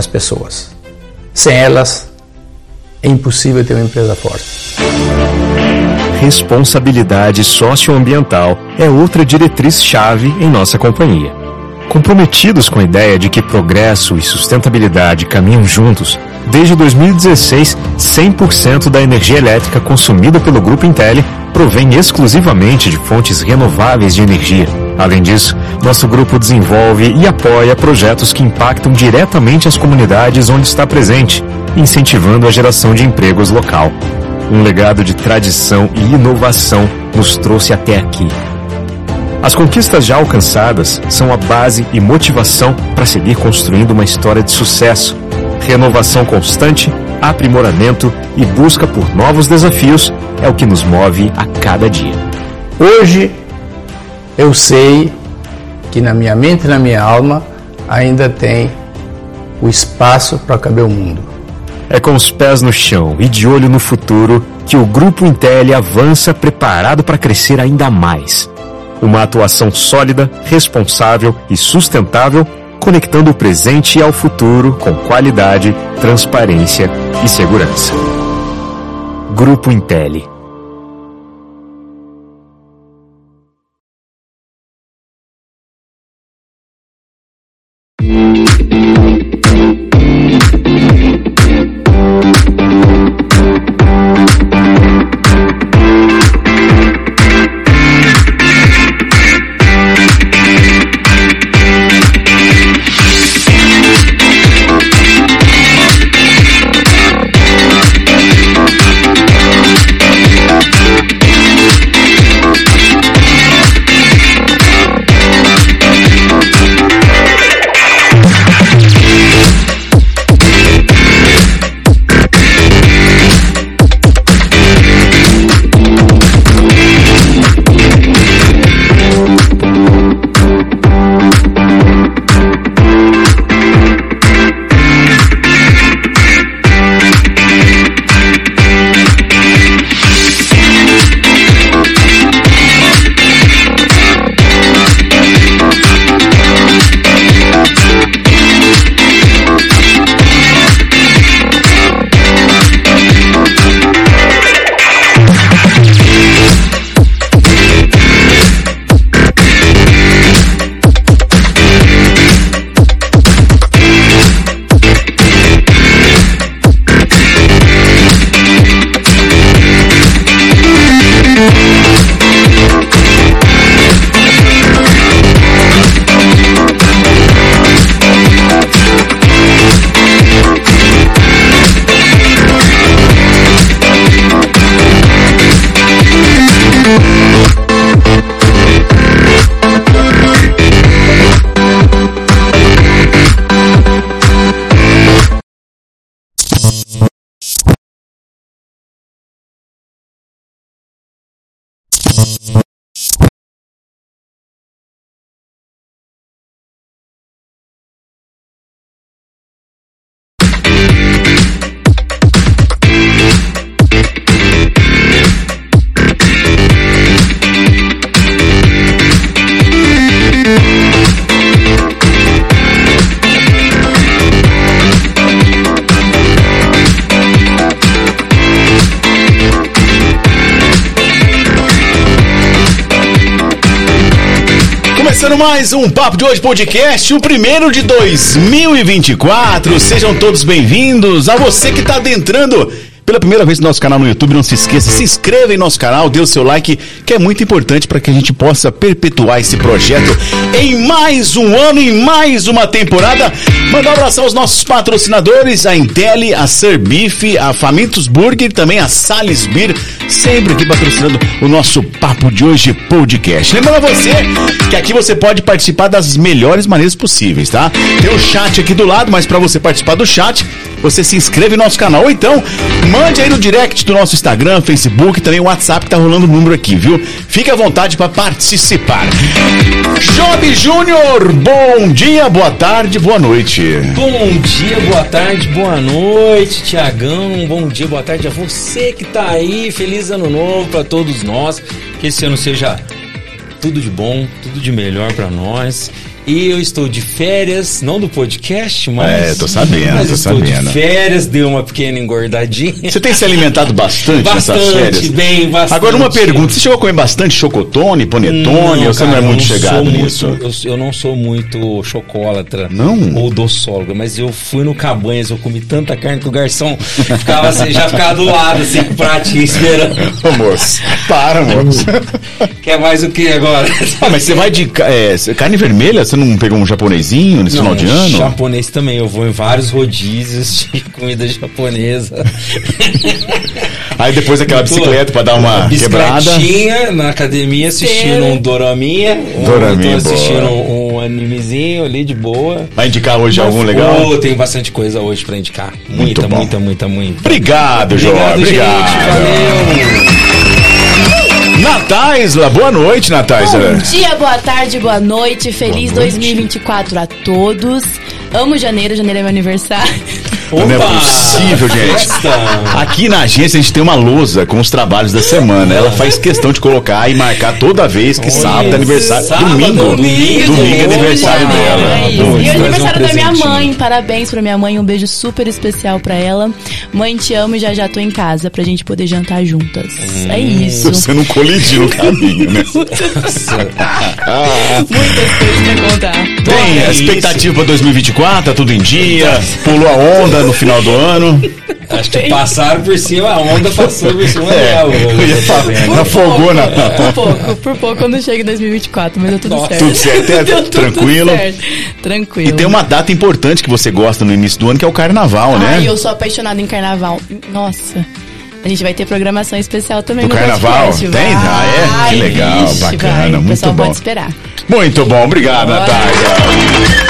as pessoas. Sem elas, é impossível ter uma empresa forte. Responsabilidade socioambiental é outra diretriz-chave em nossa companhia. Comprometidos com a ideia de que progresso e sustentabilidade caminham juntos, desde 2016, 100% da energia elétrica consumida pelo Grupo Intel provém exclusivamente de fontes renováveis de energia Além disso, nosso grupo desenvolve e apoia projetos que impactam diretamente as comunidades onde está presente, incentivando a geração de empregos local. Um legado de tradição e inovação nos trouxe até aqui. As conquistas já alcançadas são a base e motivação para seguir construindo uma história de sucesso. Renovação constante, aprimoramento e busca por novos desafios é o que nos move a cada dia. Hoje eu sei que na minha mente e na minha alma ainda tem o espaço para caber o mundo. É com os pés no chão e de olho no futuro que o Grupo Intel avança preparado para crescer ainda mais. Uma atuação sólida, responsável e sustentável, conectando o presente ao futuro com qualidade, transparência e segurança. Grupo Intel Começando mais um Papo de Hoje Podcast, o primeiro de 2024. Sejam todos bem-vindos. A você que está adentrando pela primeira vez no nosso canal no YouTube, não se esqueça, se inscreva em nosso canal, dê o seu like, que é muito importante para que a gente possa perpetuar esse projeto em mais um ano, em mais uma temporada. Mandar um abração aos nossos patrocinadores, a Intel, a Beef, a Famintos Burger, também a Sales Beer, sempre aqui patrocinando o nosso Papo de Hoje Podcast. Lembrando a você que aqui você pode participar das melhores maneiras possíveis, tá? Tem o chat aqui do lado, mas para você participar do chat, você se inscreve no nosso canal. Ou então, mande aí no direct do nosso Instagram, Facebook, também o WhatsApp tá rolando o número aqui, viu? Fique à vontade para participar. Job Júnior, bom dia, boa tarde, boa noite. Bom dia, boa tarde, boa noite, Tiagão. Bom dia, boa tarde a você que tá aí. Feliz ano novo para todos nós. Que esse ano seja tudo de bom, tudo de melhor para nós. E eu estou de férias, não do podcast, mas. É, tô sabendo, mas tô estou sabendo. de férias, dei uma pequena engordadinha. Você tem se alimentado bastante, nessas Bastante, férias? bem, bastante. Agora, uma pergunta: você chegou a comer bastante chocotone, panetone, ou você não é cara, muito não chegado nisso? muito- eu, eu não sou muito chocólatra. Não? Ou doçóloga, mas eu fui no Cabanhas, eu comi tanta carne que o garçom ficava assim, já ficava do lado, assim, pratinho esperando. Ô, moço, para, moço. Quer mais o que agora? Ah, mas você vai de é, carne vermelha? Você não pegou um japonesinho nesse final de ano? Japonês também, eu vou em vários rodízios de comida japonesa. Aí depois aquela bicicleta pra dar uma quebrada. Na academia assistindo um doraminha. Um, Doraminha, assistindo boa. um animezinho ali de boa. Vai indicar hoje algum legal? Oh, tem bastante coisa hoje pra indicar. Muito Muita, bom. muita, muita, muita. Obrigado, João. Obrigado. gente. Valeu. Nataisla, boa noite, Nataisla. Bom dia, boa tarde, boa noite. Feliz Boa noite. 2024 a todos. Amo janeiro, janeiro é meu aniversário. Não é possível, gente. Aqui na agência a gente tem uma lousa com os trabalhos da semana. Ela faz questão de colocar e marcar toda vez que sábado é aniversário. sábado, domingo. domingo, Domingo é aniversário domingo. dela. É. Domingo. E o Traz um aniversário da minha mãe. Parabéns pra minha mãe. Um beijo super especial pra ela. Mãe, te amo e já já tô em casa pra gente poder jantar juntas. É Se isso. você não colidir no caminho, né? Muitas coisas pra contar. Tem é a expectativa pra 2024, tá tudo em dia, pulou a onda no final do ano. Acho que passaram por cima, a onda passou por cima É, dela. eu ia falar. Afogou na. Por pouco, por pouco eu não chego em 2024, mas deu tudo Nossa, certo. tudo certo, é, tudo tranquilo. certo. Tranquilo. E tem uma data importante que você gosta no início do ano, que é o carnaval, né? Ai, eu sou apaixonada em carnaval. Nossa. A gente vai ter programação especial também Do no carnaval? podcast. Tem? Ah, é? Que legal, vixe, bacana, vai. muito O pessoal bom. pode esperar. Muito bom, obrigado, Bora. Natália.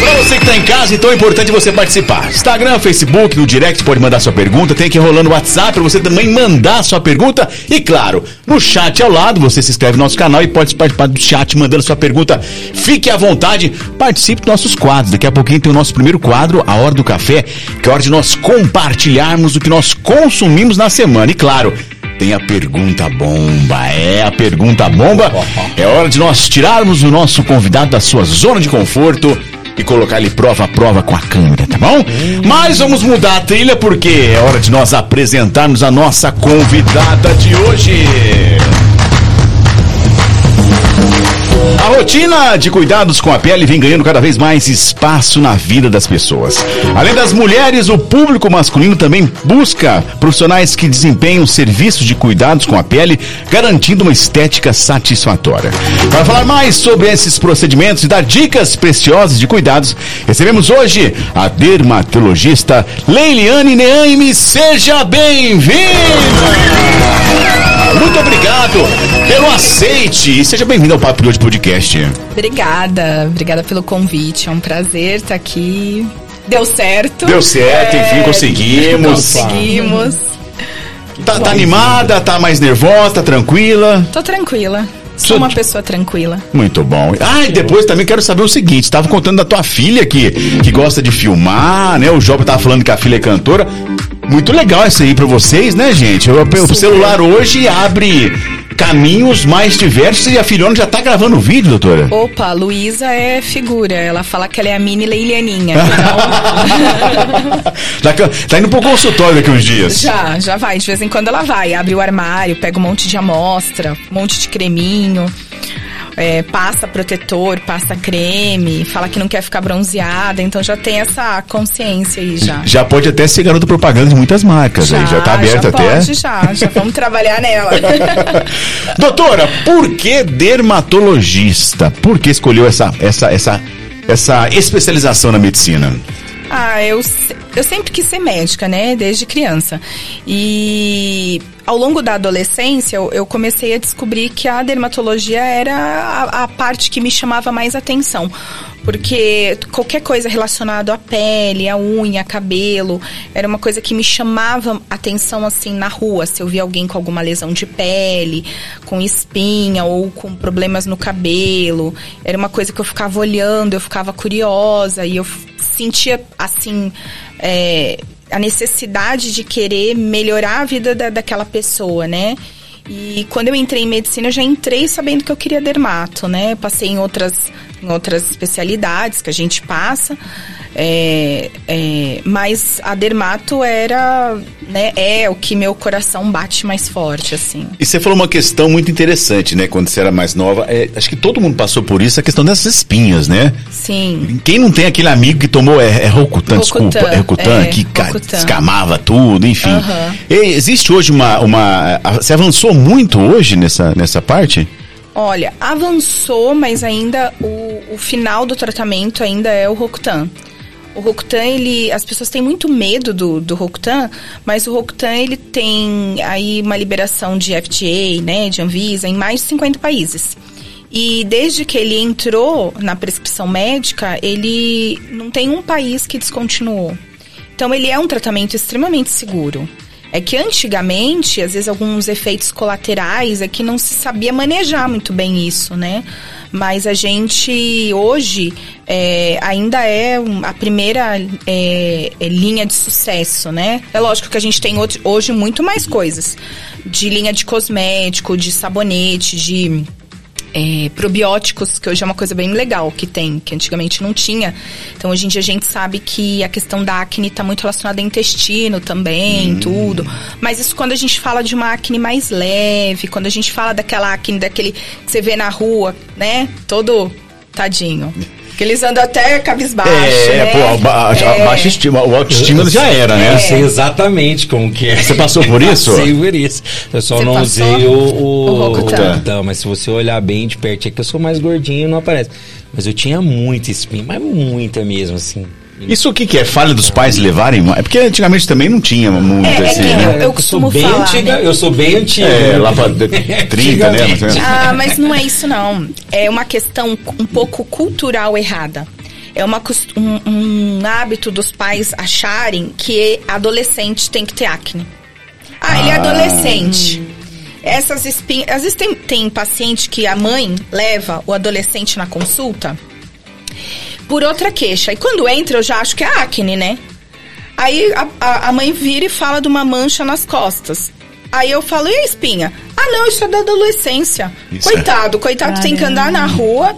Pra você que tá em casa, então é importante você participar. Instagram, Facebook, no direct pode mandar sua pergunta. Tem aqui rolando o WhatsApp pra você também mandar sua pergunta. E claro, no chat ao lado, você se inscreve no nosso canal e pode participar do chat mandando sua pergunta. Fique à vontade, participe dos nossos quadros. Daqui a pouquinho tem o nosso primeiro quadro, a Hora do Café, que é a hora de nós compartilharmos o que nós consumimos na semana. E claro, tem a pergunta bomba. É a pergunta bomba. É hora de nós tirarmos o nosso convidado da sua zona de conforto e colocar ele prova a prova com a câmera, tá bom? Mas vamos mudar a trilha porque é hora de nós apresentarmos a nossa convidada de hoje. A rotina de cuidados com a pele vem ganhando cada vez mais espaço na vida das pessoas. Além das mulheres, o público masculino também busca profissionais que desempenham serviços de cuidados com a pele, garantindo uma estética satisfatória. Para falar mais sobre esses procedimentos e dar dicas preciosas de cuidados, recebemos hoje a dermatologista Leiliane Neaime. Seja bem-vinda! Muito obrigado pelo aceite e seja bem-vindo ao Papo de Hoje Podcast. Obrigada, obrigada pelo convite. É um prazer estar aqui. Deu certo. Deu certo, enfim, conseguimos. Conseguimos. Tá, tá animada, tá mais nervosa, tá tranquila? Tô tranquila. Sou uma pessoa tranquila. Muito bom. Ah, e depois também quero saber o seguinte: estava contando da tua filha que, que gosta de filmar, né? O Job tava falando que a filha é cantora. Muito legal isso aí pra vocês, né, gente? O, o celular hoje abre caminhos mais diversos e a filhona já tá gravando o vídeo, doutora? Opa, a Luísa é figura. Ela fala que ela é a mini Leilianinha. Então... tá indo pro consultório daqui uns dias. Já, já vai. De vez em quando ela vai. Abre o armário, pega um monte de amostra, um monte de creminho é, passa protetor, passa creme, fala que não quer ficar bronzeada, então já tem essa consciência aí já. Já pode até ser garoto propaganda de muitas marcas já, aí, já tá aberto já até. Pode, já, já vamos trabalhar nela. Doutora, por que dermatologista? Por que escolheu essa, essa, essa, essa especialização na medicina? Ah, eu, eu sempre quis ser médica, né? Desde criança. E ao longo da adolescência, eu, comecei a descobrir que a dermatologia era a, a parte que me chamava mais atenção porque qualquer coisa relacionada à pele, à unha, cabelo, era uma coisa que me chamava atenção assim na rua, se eu via alguém com alguma lesão de pele, com espinha ou com problemas no cabelo, era uma coisa que eu ficava olhando, eu ficava curiosa e eu sentia assim é, a necessidade de querer melhorar a vida da, daquela pessoa, né? E quando eu entrei em medicina, eu já entrei sabendo que eu queria dermato, né? Passei em outras, em outras especialidades que a gente passa. É, é, mas a dermato era, né, é o que meu coração bate mais forte, assim. E você falou uma questão muito interessante, né, quando você era mais nova, é, acho que todo mundo passou por isso, a questão dessas espinhas, né? Sim. Quem não tem aquele amigo que tomou, é, é Rocutan, desculpa, é Rocutan, é, que descamava tudo, enfim. Uhum. existe hoje uma, uma, você avançou muito hoje nessa, nessa parte? Olha, avançou, mas ainda o, o final do tratamento ainda é o Rocutan. O Rocutan, ele, as pessoas têm muito medo do, do Rocutan, mas o Rocutan, ele tem aí uma liberação de FDA, né, de Anvisa, em mais de 50 países. E desde que ele entrou na prescrição médica, ele não tem um país que descontinuou. Então, ele é um tratamento extremamente seguro. É que antigamente, às vezes, alguns efeitos colaterais é que não se sabia manejar muito bem isso, né? Mas a gente hoje é, ainda é a primeira é, é, linha de sucesso, né? É lógico que a gente tem hoje muito mais coisas. De linha de cosmético, de sabonete, de é, probióticos, que hoje é uma coisa bem legal que tem, que antigamente não tinha. Então, hoje em dia a gente sabe que a questão da acne está muito relacionada ao intestino também, hum. tudo. Mas isso quando a gente fala de uma acne mais leve, quando a gente fala daquela acne, daquele que você vê na rua, né? Todo tadinho. Que eles andam até cabisbaixo. É, né? pô, a, a, é. baixa estima, o autoestima já era, né? Eu sei exatamente como que é. Você passou por isso? Passei por isso. Eu só Você não usei o, o, O Rocutan. mas se você olhar bem de perto, é que eu sou mais gordinho não aparece. Mas eu tinha muita espinha, mas muita mesmo, assim. Isso o que, que é? Falha dos pais levarem? É porque antigamente também não tinha muito É, é assim, que né? eu- eu costumo sou bem falar, antiga, né? eu sou bem antiga. É, lá pra de- 30, né? menos. Ah, mas não é isso não. É uma questão um pouco cultural errada. É uma, um, um hábito dos pais acharem que adolescente tem que ter acne. Ah, ele é adolescente. Essas espinhas. Às vezes tem, tem paciente que a mãe leva o adolescente na consulta por outra queixa. E quando entra, eu já acho que é acne, né? Aí a, a, a mãe vira e fala de uma mancha nas costas. Aí eu falo, e a espinha? Ah, não, isso é da adolescência. Isso é. coitado, coitado tem que andar na rua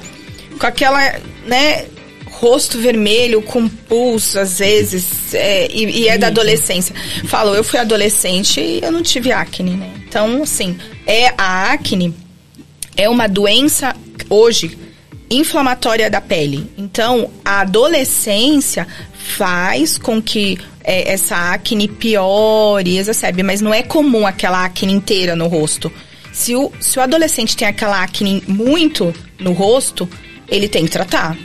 com aquela, né, rosto vermelho, com pulso, às vezes, é, e, e é da adolescência. Falo, eu fui adolescente e eu não tive acne, né? Então, assim, é a acne é uma doença hoje inflamatória da pele. Então, a adolescência faz com que é, essa acne piore, exacerbe, mas não é comum aquela acne inteira no rosto. Se o, se o adolescente tem aquela acne muito no rosto, ele tem que tratar.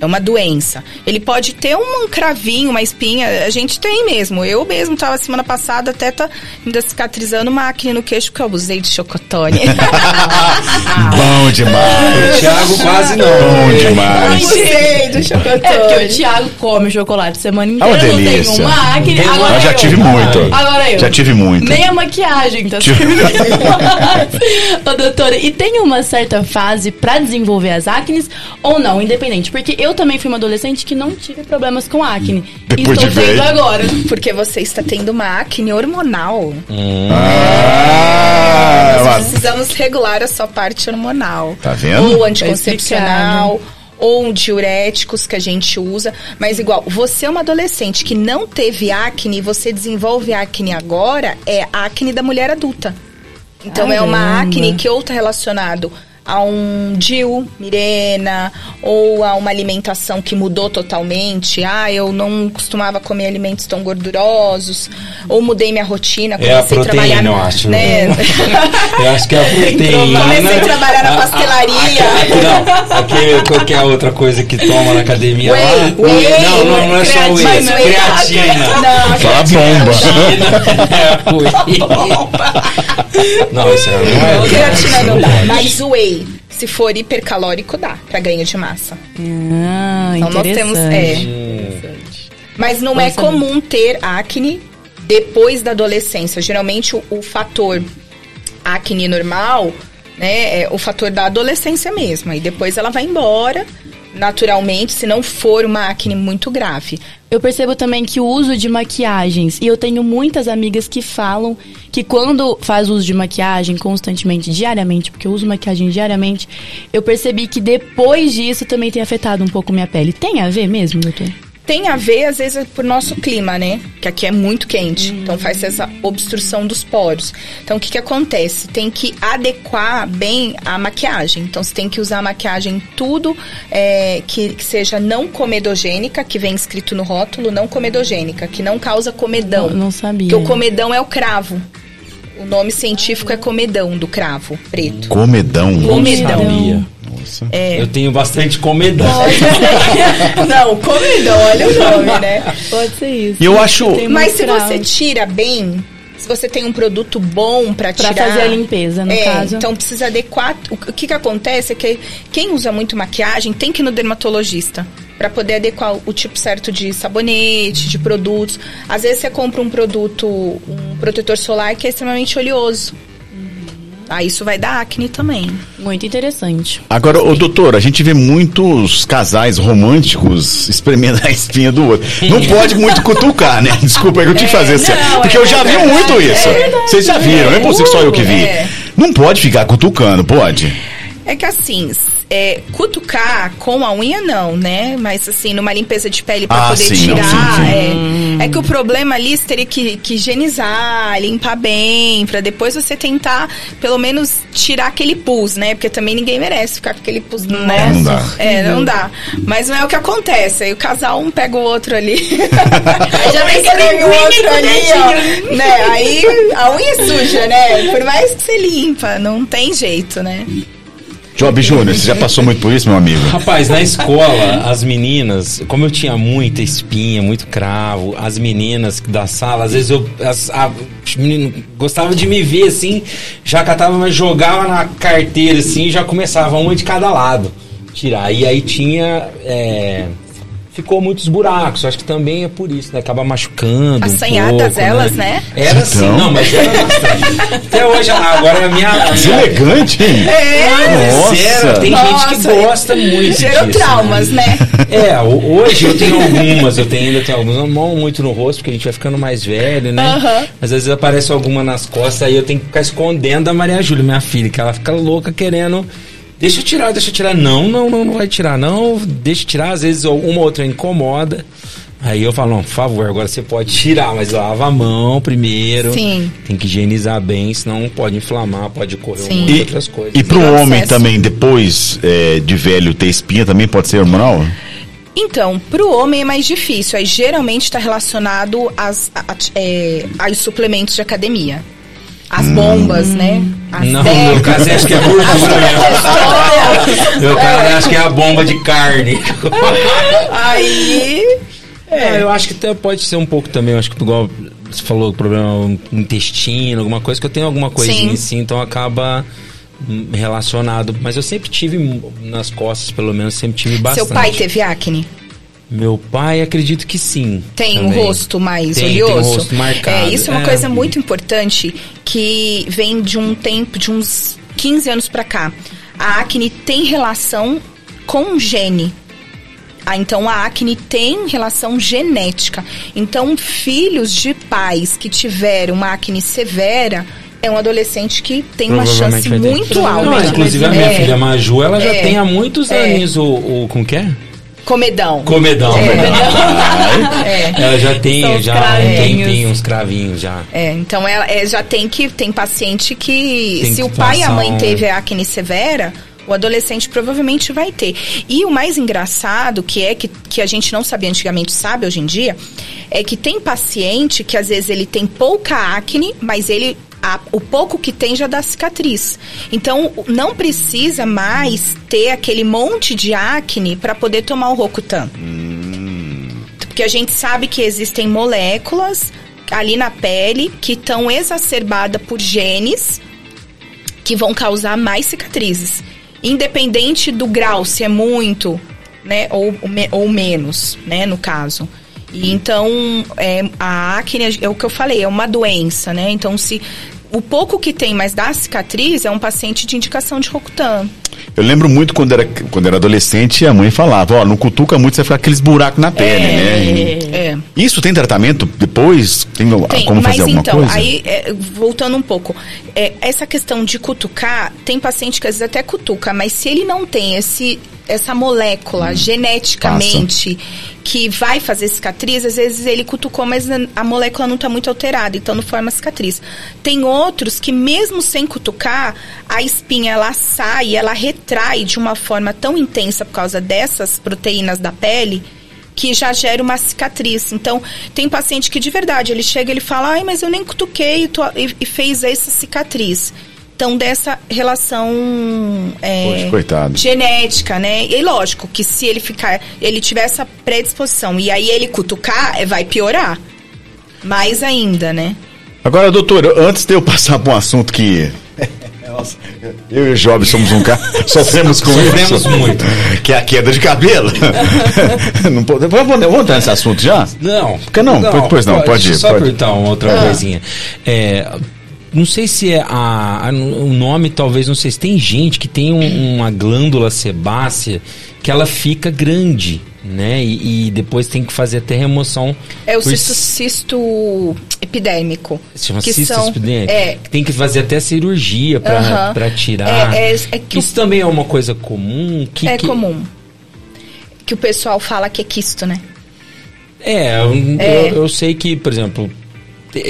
É uma doença. Ele pode ter um cravinho, uma espinha. A gente tem mesmo. Eu mesmo tava semana passada até tá ainda cicatrizando uma acne no queixo que eu abusei de chocotone. Bom demais. O Thiago quase não. Bom demais. abusei do É porque o chocotone. Thiago come chocolate semana É inteira, uma não tem delícia. uma acne. Uma- Agora Eu já eu. tive muito. Agora eu. Já tive muito. Nem a maquiagem tá Tive-. Ô, doutora, e tem uma certa fase pra desenvolver as acnes ou não, independente? Porque eu também fui uma adolescente que não tive problemas com acne. Depois Estou de velho. tendo agora. Porque você está tendo uma acne hormonal. Ah, Nós mas- precisamos regular a sua parte hormonal. Tá vendo? Ou anticoncepcional, ou diuréticos que a gente usa. Mas igual, você é uma adolescente que não teve acne e você desenvolve acne agora, é acne da mulher adulta. Então é uma Caramba. acne que ou tá relacionado a um DIU, Mirena, ou a uma alimentação que mudou totalmente. Ah, eu não costumava comer alimentos tão gordurosos, ou mudei minha rotina, É a comecei a proteína, trabalhar, eu acho. né? Eu acho que é a proteína. Comecei a trabalhar na A- a- pastelaria. a- aqui não, aquele, qual que é a outra coisa que toma na academia Whey, lá? whey, não, não, não é só whey, é creatina, whey. creatina. Não, Fala bomba. É, whey. Não, isso não é. creatina não dá, mas o whey, se for hipercalórico, dá pra ganho de massa. Ah, Então nós temos. É, interessante. mas não é comum ter acne depois da adolescência. Geralmente o, o fator acne normal, né, é o fator da adolescência mesmo. E depois ela vai embora naturalmente, se não for uma acne muito grave. Eu percebo também que o uso de maquiagens, e eu tenho muitas amigas que falam que quando faz uso de maquiagem constantemente, diariamente, porque eu uso maquiagem diariamente, eu percebi que depois disso também tem afetado um pouco minha pele. Tem a ver mesmo, doutor? Tem a ver, às vezes, por nosso clima, né? Que aqui é muito quente. Então faz essa obstrução dos poros. Então o que, que acontece? Tem que adequar bem a maquiagem. Então você tem que usar a maquiagem tudo é, que, que seja não comedogênica, que vem escrito no rótulo, não comedogênica, que não causa comedão. Eu não sabia. Porque o comedão é o cravo. O nome científico é comedão do cravo preto. Comedão. Comedão. Sabia. Nossa. É. Eu tenho bastante comedão. não, comedão, olha o nome, né? Pode ser isso. E eu acho. Mas se você tira bem, se você tem um produto bom pra Pra tirar... fazer a limpeza, no é, caso. então precisa adequar... O o que que acontece é que quem usa muito maquiagem tem que ir no dermatologista pra poder adequar o tipo certo de sabonete, de produtos. Às vezes você compra um produto, um protetor solar que é extremamente oleoso. Aí isso vai dar acne também. Muito interessante. Agora, ô doutor, a gente vê muitos casais românticos espremendo a espinha do outro. Não pode muito cutucar, né? Desculpa, é que eu tive que fazer assim. não, Porque é eu já vi muito isso. é verdade. Vocês já viram, não é possível que só eu que vi. É. Não pode ficar cutucando, pode? É que assim, é, cutucar com a unha não, né? Mas assim, numa limpeza de pele pra Ah, poder sim, não, tirar. sim, sim. É, é que o problema ali você teria que, que higienizar, limpar bem, pra depois você tentar, pelo menos, tirar aquele pus, né? Porque também ninguém merece ficar com aquele pus, né? Não dá. É, não dá. Mas não é o que acontece. Aí o casal um pega o outro ali. Já vem escreve o outro ali, ó. Né? Aí a unha é suja, né? Por mais que você limpa, não tem jeito, né? Job Júnior, você já passou muito por isso, meu amigo? Rapaz, na escola, as meninas, como eu tinha muita espinha, muito cravo, as meninas da sala, às vezes eu. As, a, gostavam de me ver assim, já catava, mas jogava na carteira assim, já começava uma de cada lado tirar. E aí tinha. é, ficou muitos buracos, acho que também é por isso, né? Acaba machucando. Assanhadas um pouco, elas, né? Era assim, Então. não, mas era bastante. Até hoje, agora a minha. a minha Deselegante, hein? É, Nossa. Tem gente que Nossa, gosta muito Gerou disso, traumas, né? É, ho- hoje eu tenho algumas, eu tenho, ainda tenho algumas, não muito no rosto, porque a gente vai ficando mais velho, né? Aham. Mas às vezes aparece alguma nas costas, aí eu tenho que ficar escondendo da Maria Júlia, minha filha, que ela fica louca querendo. Deixa eu tirar, deixa eu tirar. Não, não, não, não vai tirar, não. Deixa eu tirar, às vezes uma ou outra incomoda. Aí eu falo, não, por favor, agora você pode tirar, mas lava a mão primeiro. Sim. Tem que higienizar bem, senão pode inflamar, pode correr Sim. umas E, outras coisas. e pro Processo. homem também, depois é, de velho ter espinha, também pode ser hormonal? Então, pro homem é mais difícil. Aí geralmente está relacionado às, a- a- é, aos suplementos de academia. As bombas, né? As Não, no meu caso acho que é gordura mesmo. Meu caso acho que é a bomba de carne. Aí. É, eu acho que até pode ser um pouco também, acho que igual você falou, problema no intestino, alguma coisa, que eu tenho alguma coisinha Sim. assim, então acaba hum, relacionado. Mas eu sempre tive hum, nas costas, pelo menos, sempre tive bastante. Seu pai teve acne? Meu pai, acredito que sim. Tem um também. rosto mais Tem- tem um oleoso? rosto marcado. É, isso é uma É. coisa muito importante que vem de um tempo, de uns 15 anos pra cá. A acne tem relação com gene. Ah, então a acne tem relação genética. Então, filhos de pais que tiveram uma acne severa é um adolescente que tem uma chance muito alta. Não, inclusive a minha É, filha Maju, ela já É. tem há muitos É. anos o, o. Como que é? Comedão. Comedão. É. Ela já tem, São já há um cravinhos. tempinho, uns cravinhos já. É, então ela é, já tem que tem paciente que Tem se que o pai e a mãe um- teve acne severa, o adolescente provavelmente vai ter. E o mais engraçado, que é que, que a gente não sabia antigamente, sabe hoje em dia, é que tem paciente que às vezes ele tem pouca acne, mas ele a- o pouco que tem já dá cicatriz. Então, não precisa mais ter aquele monte de acne para poder tomar o Rocutan. Porque a gente sabe que existem moléculas ali na pele que estão exacerbadas por genes que vão causar mais cicatrizes. Independente do grau, se é muito, né, ou, ou menos, né, no caso. E então, é, a acne, é o que eu falei, é uma doença, né? Então, se o pouco que tem, mas dá cicatriz, é um paciente de indicação de Rocutan. Eu lembro muito quando era, quando era adolescente, a mãe falava, ó, não cutuca muito, você vai ficar aqueles buracos na pele, né? E- É. Isso tem tratamento depois? Tem, Tem, como fazer alguma então, coisa? aí, é, voltando um pouco, é, essa questão de cutucar, tem paciente que às vezes até cutuca, mas se ele não tem esse, essa molécula geneticamente que vai fazer cicatriz, às vezes ele cutucou, mas a- molécula não está muito alterada, então não forma cicatriz. Tem outros que mesmo sem cutucar, a espinha ela sai, ela retrai de uma forma tão intensa por causa dessas proteínas da pele, que já gera uma cicatriz. Então, tem paciente que de verdade, ele chega e ele fala, ai, mas eu nem cutuquei e, tô- e- e fez essa cicatriz. Então, dessa relação é, Poxa, coitado. genética, né? E lógico que se ele ficar, ele tiver essa predisposição e aí ele cutucar, é, vai piorar. Mais ainda, né? Agora, doutor, antes de eu passar para um assunto que. Nossa, eu e o Job somos um cara. Sofremos com Sofremos isso. muito. Que é a queda de cabelo. não pode, vamos, vamos entrar nesse assunto já? Não. Porque não, pois não, pode eu ir, Só pode. perguntar uma outra coisinha. É, não sei se é a, a- o nome, talvez, não sei se tem gente que tem um- uma glândula sebácea que ela fica grande, né? E, e depois tem que fazer até remoção. É o cisto, cisto epidêmico. Se chama que cisto são- epidêmico. É, Tem que fazer até cirurgia pra Aham. pra tirar. É, é- é que Isso também é uma coisa comum? Que, é que- comum. Que o pessoal fala que é quisto, né? É, eu, É. eu- eu sei que, por exemplo,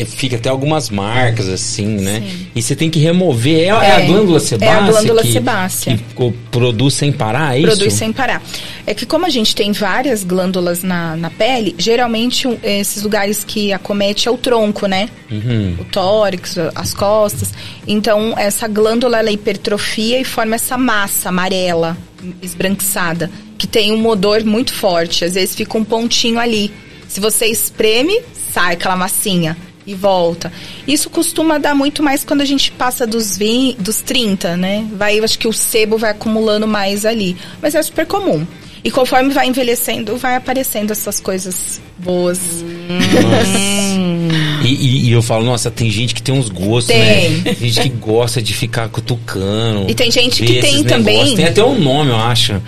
fica até algumas marcas assim, né? E você tem que remover. É, é a É. glândula É a sebácea? glândula que, sebácea. Que produz sem parar, é Produz isso? sem parar. É que como a gente tem várias glândulas na, na pele, geralmente esses lugares que acomete é o tronco, né? Uhum. O tórax, as costas. Então, essa glândula, ela hipertrofia e forma essa massa amarela, esbranquiçada, que tem um odor muito forte. Às vezes fica um pontinho ali. Se você espreme, sai aquela massinha e volta. Isso costuma dar muito mais quando a gente passa dos 20, dos 30, né? Vai, eu acho que o sebo vai acumulando mais ali. Mas é super comum. E conforme vai envelhecendo, vai aparecendo essas coisas boas. E, e- e eu falo, nossa, tem gente que tem uns gostos, Tem. né? Tem gente que gosta de ficar cutucando. E tem gente que tem também-. Tem até um nome, eu acho.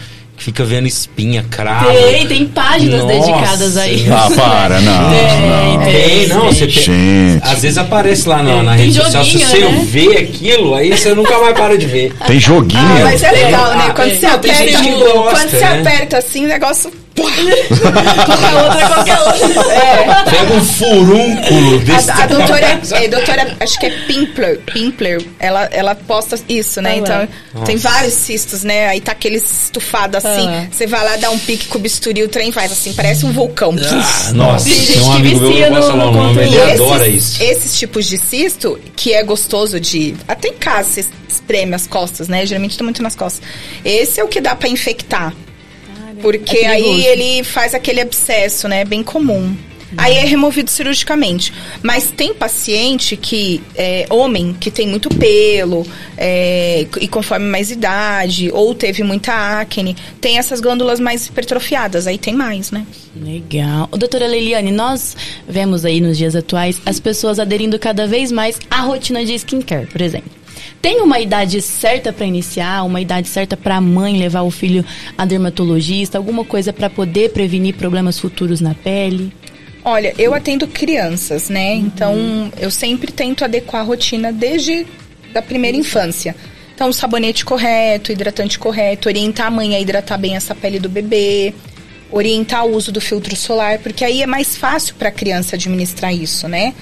Fica vendo espinha, cravo. Tem, tem páginas Nossa. dedicadas a isso. Ah, para, não. não. Tem, não, você tem. Gente. Às vezes aparece lá na, na Tem rede social. Se você né? vê aquilo, aí você nunca mais para de ver. Tem joguinho. Ah, mas é legal, né? Ah, Quando é. você tem aperta, gosta, quando você né? aperta assim, o negócio. Qualquer outra, qualquer outra. É. Pega um furúnculo desse A, a doutora, é, doutora, acho que é Pimpler, Pimpler, ela, ela posta isso, né? Ah, então, Nossa. tem vários cistos, né? Aí tá aquele estufado assim, assim, você vai lá dar um pique com o bisturi, o trem faz assim, parece um vulcão. Ah, nossa, Tem um amigo meu, o nome, ele conteúdo. adora esses, isso. Esses tipos de cisto, que é gostoso de. Até em casa você espreme as costas, né? Geralmente tá muito nas costas. Esse é o que dá pra infectar. Porque é aí ele faz aquele abscesso, né? Bem comum. Aí é removido cirurgicamente. Mas tem paciente que, é, homem, que tem muito pelo, é, e conforme mais idade, ou teve muita acne, tem essas glândulas mais hipertrofiadas, aí tem mais, né? Legal. Doutora Leiliane, nós vemos aí nos dias atuais as pessoas aderindo cada vez mais à rotina de skincare, por exemplo. Tem uma idade certa para iniciar, uma idade certa para a mãe levar o filho a dermatologista, alguma coisa para poder prevenir problemas futuros na pele? Olha, eu atendo crianças, né? Então, eu sempre tento adequar a rotina desde da primeira infância. Então, o sabonete correto, hidratante correto, orientar a mãe a hidratar bem essa pele do bebê, orientar o uso do filtro solar, porque aí é mais fácil para a criança administrar isso, né?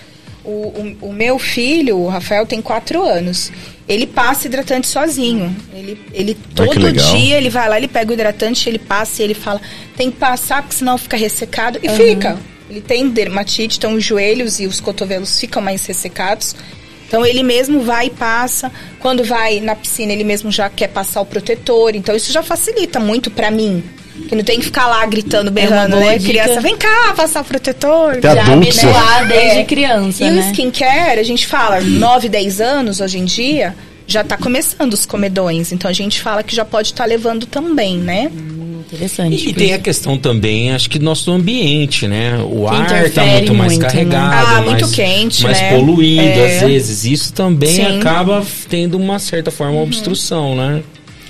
O, o, o meu filho, o Rafael, tem quatro anos. Ele passa hidratante sozinho. Ele, ele todo dia ele vai lá, ele pega o hidratante, ele passa e ele fala: tem que passar, porque senão fica ressecado. E fica. Ele tem dermatite, então os joelhos e os cotovelos ficam mais ressecados. Então ele mesmo vai e passa. Quando vai na piscina, ele mesmo já quer passar o protetor. Então isso já facilita muito pra mim. Que não tem que ficar lá gritando, berrando, boa né? dica. Criança, vem cá, passar o protetor. Até Já adultos, habituar desde É. criança, E né? o skincare, a gente fala, 9, 10 anos hoje em dia, já tá começando os comedões. Então a gente fala que já pode estar levando também, né? Interessante. E, e tem a questão também, acho que do nosso ambiente, né? O Que ar tá interfere muito mais muito, né? carregado, Ah, mais, muito quente, mais né? poluído É. às vezes. Isso também Sim. acaba tendo uma certa forma Uhum. obstrução, né?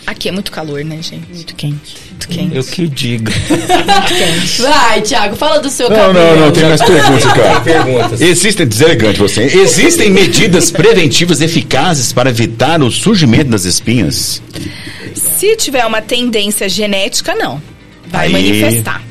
Aqui é muito calor, né, gente? Muito quente. Muito quente. Eu que o digo. Muito quente. Vai, Thiago, fala do seu Não, cabelo. não, não, tem mais perguntas, cara. Perguntas. Existem, deselegante você, existem medidas preventivas eficazes para evitar o surgimento das espinhas? Se tiver uma tendência genética, não. Vai Aí. manifestar.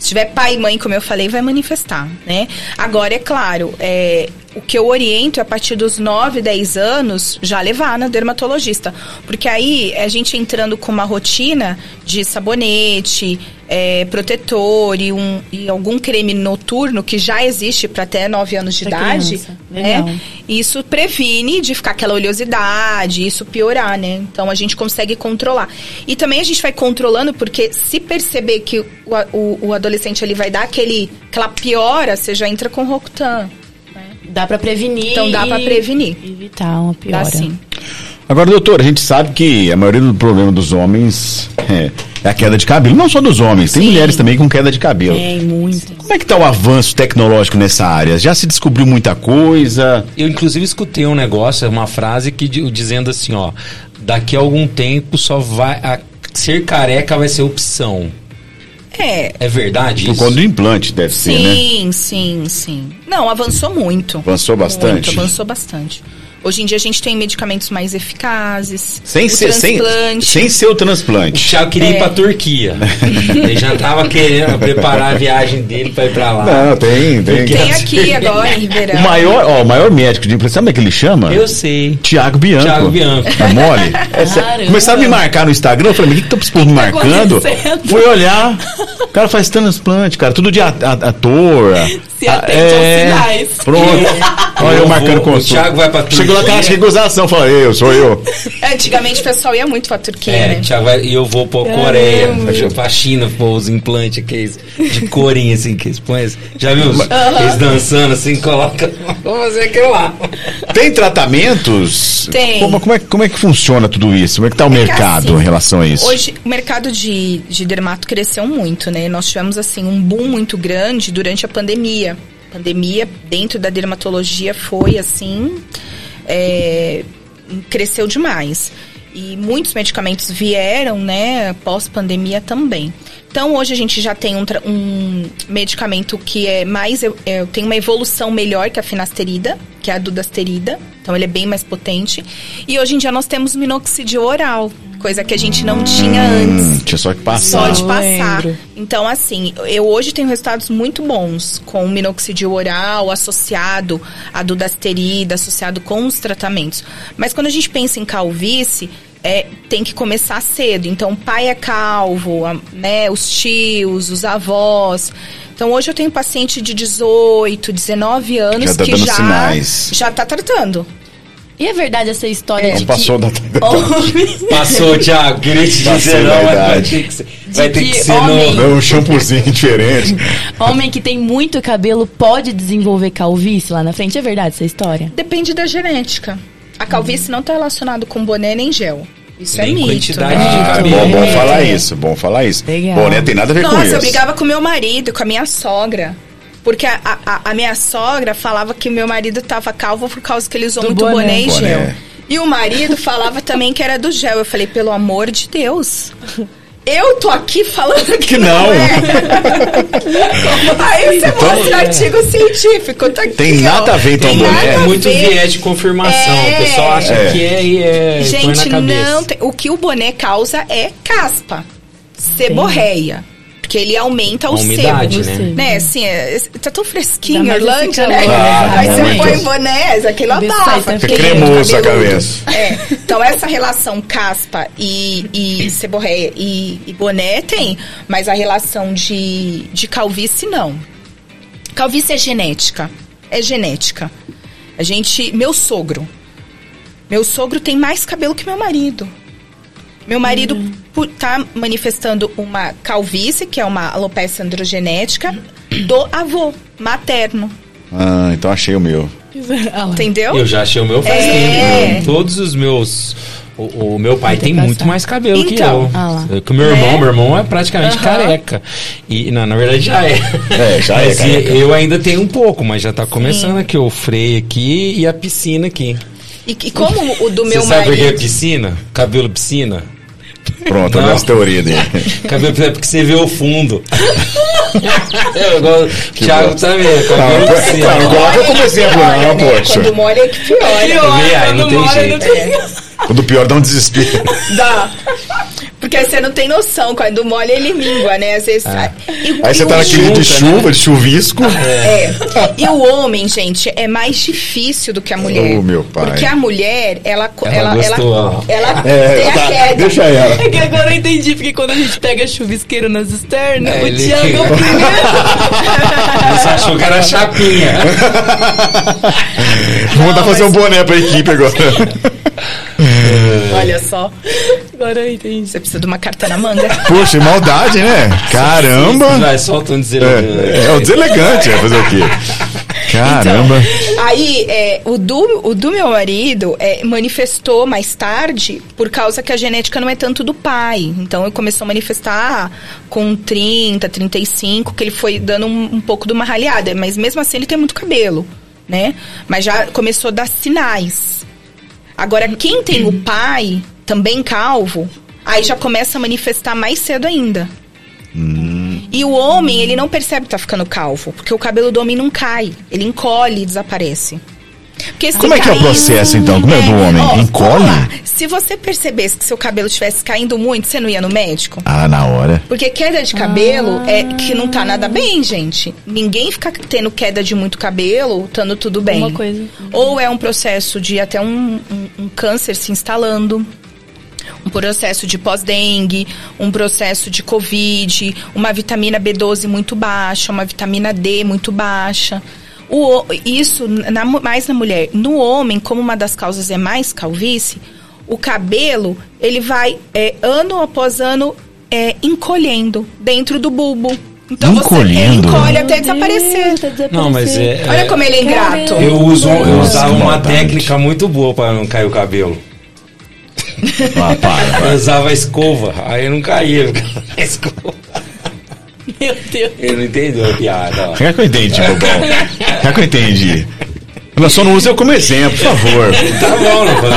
Se tiver pai e mãe, como eu falei, vai manifestar, né? Agora, é claro, é, o que eu oriento é a partir dos 9, 10 anos já levar na dermatologista. Porque aí a gente entrando com uma rotina de sabonete, é, protetor e, um, e algum creme noturno que já existe para até 9 anos de Pra idade, criança. Legal. né? Isso previne de ficar aquela oleosidade, isso piorar, né? Então a gente consegue controlar. E também a gente vai controlando, porque se perceber que o, o, o adolescente ele vai dar aquele, aquela piora, você já entra com Rocutan. Dá pra prevenir. Então dá pra e prevenir. Evitar uma piora. Dá sim. Agora, doutor, a gente sabe que a maioria do problema dos homens é, é a queda de cabelo. Não só dos homens, tem Sim. mulheres também com queda de cabelo. Tem muito. Como é que tá o avanço tecnológico nessa área? Já se descobriu muita coisa? Eu, inclusive, escutei um negócio, uma frase que di- dizendo assim, ó. Daqui a algum tempo só vai... A, ser careca vai ser opção. É. É verdade Por isso? conta do implante, deve ser, né? Sim, sim, sim. Não, avançou muito. Avançou bastante? Muito, avançou bastante. Hoje em dia a gente tem medicamentos mais eficazes. Sem o ser, sem, transplante. sem ser o O transplante. Thiago queria ir É. pra Turquia. Ele já tava querendo preparar a viagem dele pra ir pra lá. Não, tem, tem. Tem aqui agora em Ribeirão. O maior, ó, o maior médico de implante, sabe como é que ele chama? Eu sei. Tiago Bianco. Thiago Bianco. É mole? É Caramba. Começaram a me marcar no Instagram, eu falei, mas o que, que tá me marcando? acontecendo? Fui olhar, o cara faz transplante, cara, tudo de a- a- ator. Se Ah, atente aos sinais. Pronto. Olha eu Eu marcando vou- o consulta. Thiago vai pra Chegou lá, cara, que gozação, falei, eu, sou eu. Antigamente o pessoal ia muito pra Turquia, É, né? Vai, e eu vou pra Coreia, pra- pra China, pôr os implantes aqueles de corinha, assim, que eles põem. Já viu? os- Eles dançando assim, coloca. Vou fazer aquilo lá. Tem tratamentos? Tem. Como, como é, como é que funciona tudo isso? Como é que tá o É mercado assim, em relação a isso? Hoje, o mercado de, de dermato cresceu muito, né? Nós tivemos, assim, um boom muito grande durante a pandemia. A pandemia, dentro da dermatologia, foi, assim... é, cresceu demais. E muitos medicamentos vieram, né, pós-pandemia também. Então, hoje a gente já tem um, um medicamento que é mais... É, é, tem uma evolução melhor que a finasterida, que é a dudasterida. Então, ele é bem mais potente. E hoje em dia nós temos minoxidil oral, coisa que a gente não tinha antes. Hum, tinha só que passar. Só de Eu passar. Então, assim, eu hoje tenho resultados muito bons com o minoxidil oral associado à dudasterida, associado com os tratamentos. Mas quando a gente pensa em calvície, é, tem que começar cedo. Então, pai é calvo, a- né, os tios, os avós. Então, hoje eu tenho paciente de 18, 19 anos Já tá que já sinais. já tá tratando. E é verdade essa história É. de Não passou que da homem, Passou, Thiago. Queria te Passou dizer, não, mas vai ter que ser, vai ter que que ser homem- no... Não, um shampoozinho diferente. homem que tem muito cabelo pode desenvolver calvície lá na frente? É verdade essa história? Depende da genética. A calvície não está relacionado com boné nem gel. Isso Nem é mito. quantidade né? de Ah, bom, bom É. falar isso, bom falar isso. Legal. Bom, né, tem nada a ver com Nossa, isso. eu brigava com meu marido, com a minha sogra. Porque a, a, a minha sogra falava que meu marido tava calvo por causa que ele usou Do muito boné. boné, e Boné. gel. E o marido falava também que era do gel. Eu falei, pelo amor de Deus. Eu tô aqui falando que, Que não. é. Aí você mostra artigo científico. Tá aqui, Tem nada ó. a ver, então, Tem É muito ver. viés de confirmação. É. O pessoal acha É. que é e é, Gente, na cabeça. não tem. O que o boné causa é caspa, seborreia. Porque ele aumenta A o umidade, sebo. né? Né, assim, é- tá tão fresquinho, mais Irlândia, esse né? Ah, Aí você muito. põe boné, aquilo Cabeça abafa. Fica cremoso a cabeça. É, então essa relação caspa e, e seborreia e, e boné tem, mas a relação de, de calvície não. Calvície é genética, é genética. A gente, meu sogro, meu sogro tem mais cabelo que meu marido. Meu marido pu- tá manifestando uma calvície, que é uma alopecia androgenética, do avô materno. Ah, então achei o meu. Entendeu? Eu já achei o meu faz É. tempo. Todos os meus. O, o meu pai tem que muito mais cabelo que Então. eu. Ah lá. Eu- Que o meu irmão, Né? meu irmão é praticamente careca. E na, na verdade já é. É, já é Mas careca. eu ainda tenho um pouco, mas já tá começando aqui o freio aqui e a piscina aqui. E, e como o do meu Você sabe o que é marido. piscina? Cabelo piscina? Pronto, Não. olha as teorias dele. Cabelo piscina é porque você vê o fundo. eu gosto. Thiago bom. tá vendo? Não, não, piscina. não coloca como exemplo, não, Olha, né? poxa. Quando molha é que piora. Vê, aí não tem jeito. Quando pior dá um desespero. Dá. Porque aí você não tem noção. Quando molha, ele mingua, né? Às vezes. E- Aí você tá naquele de junta, né? chuva, de chuvisco. É. E o homem, gente, é mais difícil do que a mulher. Oh, meu pai. Porque a mulher, ela. Ela Ela, ela, ela É, tem a tá, queda. deixa ela. É que agora eu entendi, porque quando a gente pega chuvisqueiro nas externas, É, o ele- É. Você achou que era chapinha. Vou mandar fazer um boné pra equipe agora. Olha só. Agora eu entendi. Você precisa de uma carta na manga. Poxa, maldade, né? Caramba! Vai, solta um dizer. É, é o deselegante, é fazer o quê? Caramba! Aí, é, o, do, o do meu marido é, manifestou mais tarde por causa que a genética não é tanto do pai. Então, ele começou a manifestar com 30, 35, que ele foi dando um, um pouco de uma ralhada. Mas mesmo assim, ele tem muito cabelo, né? Mas já começou a dar sinais. Agora, quem tem o pai, também calvo, aí já começa a manifestar mais cedo ainda. E o homem, ele não percebe que tá ficando calvo, porque o cabelo do homem não cai, ele encolhe e desaparece. Porque se Como é que é o processo, então? Como é do homem? ó, Encolhe? lá. Se você percebesse que seu cabelo estivesse caindo muito, você não ia no médico? Ah, na hora. Porque queda de cabelo é que não tá nada bem, gente. Ninguém fica tendo queda de muito cabelo, estando tudo bem. Uma coisa. Ou é um processo de até um, um- um câncer se instalando. Um processo de pós-dengue, um processo de covid, uma vitamina B12 muito baixa, uma vitamina D muito baixa. O, isso na mais na mulher. No homem, como uma das causas é mais calvície, o cabelo ele vai é, ano após ano é, encolhendo dentro do bulbo. Então você Encolhendo? encolhe até desaparecer. Tá. Não, mas é. Olha como ele é ingrato. Eu uso, eu usava uma técnica muito boa pra não cair o cabelo. Ah, para, Eu usava a escova, aí não caía, eu ficava na escova. Meu Deus. Ele não entendeu a piada, ó. Quer que eu entendi, Bobão? Quer que eu entendi? Ela só não usa eu como exemplo, por favor. Tá bom, não falei,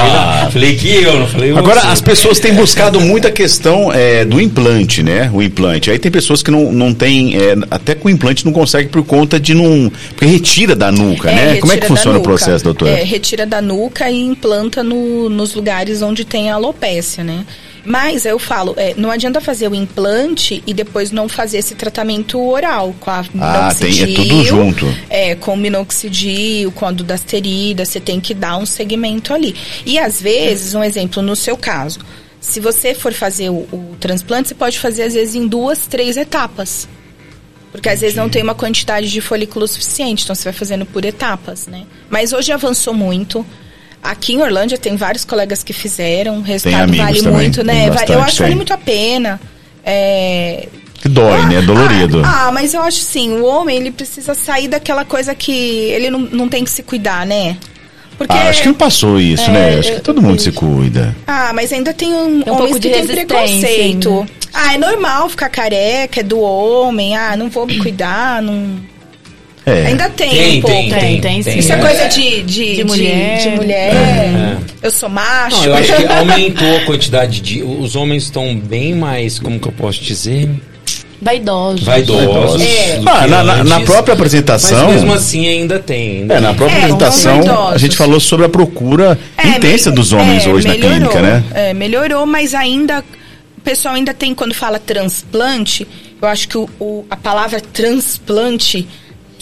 não. falei que eu, não falei Agora, você. as pessoas têm buscado muito a questão é, do implante, né? O implante. Aí tem pessoas que não, não têm, é, até com o implante não consegue por conta de não. Porque retira da nuca, É, né? Como é que funciona o processo, doutora? É, retira da nuca e implanta no- nos lugares onde tem a alopécia, né? Mas eu falo, é, não adianta fazer o implante e depois não fazer esse tratamento oral com a Ah, tem, é minoxidil. tudo junto. É, com o minoxidil, com a dudasterida, você tem que dar um segmento ali. E às vezes, um exemplo, no seu caso, se você for fazer o, o transplante, você pode fazer às vezes em duas, três etapas. Porque às vezes não tem uma quantidade de folículo suficiente, então você vai fazendo por etapas, né? Mas hoje avançou muito. Aqui em Orlândia tem vários colegas que fizeram, o resultado vale também, muito, né? Bastante, eu acho que vale muito a pena. É, Que dói, né? É dolorido. ah, ah, mas eu acho sim, o homem ele precisa sair daquela coisa que ele não, não tem que se cuidar, né? Porque Ah, acho que não passou isso, É, né? Acho que todo mundo se cuida. ah, mas ainda tem um, Tem um pouco que de preconceito. ainda. Ah, é normal ficar careca, é do homem. Ah, não vou me cuidar, não. É. Ainda tem, Tem, um pouco. tem, Tem, tem, sim. Isso é coisa de, de, De mulher. De, mulher. É. Eu sou macho. Não, eu acho que aumentou a quantidade de. Os homens estão bem mais, como que eu posso dizer? Vaidosos. Vaidosos. É. Ah, na, na- na própria Mas apresentação. mesmo assim ainda tem. ainda É, na tem. própria É, apresentação, a gente falou sobre a procura É, intensa dos homens é, hoje na melhorou, clínica, né? É, melhorou, mas ainda. O pessoal ainda tem, quando fala transplante, eu acho que o, o- a palavra transplante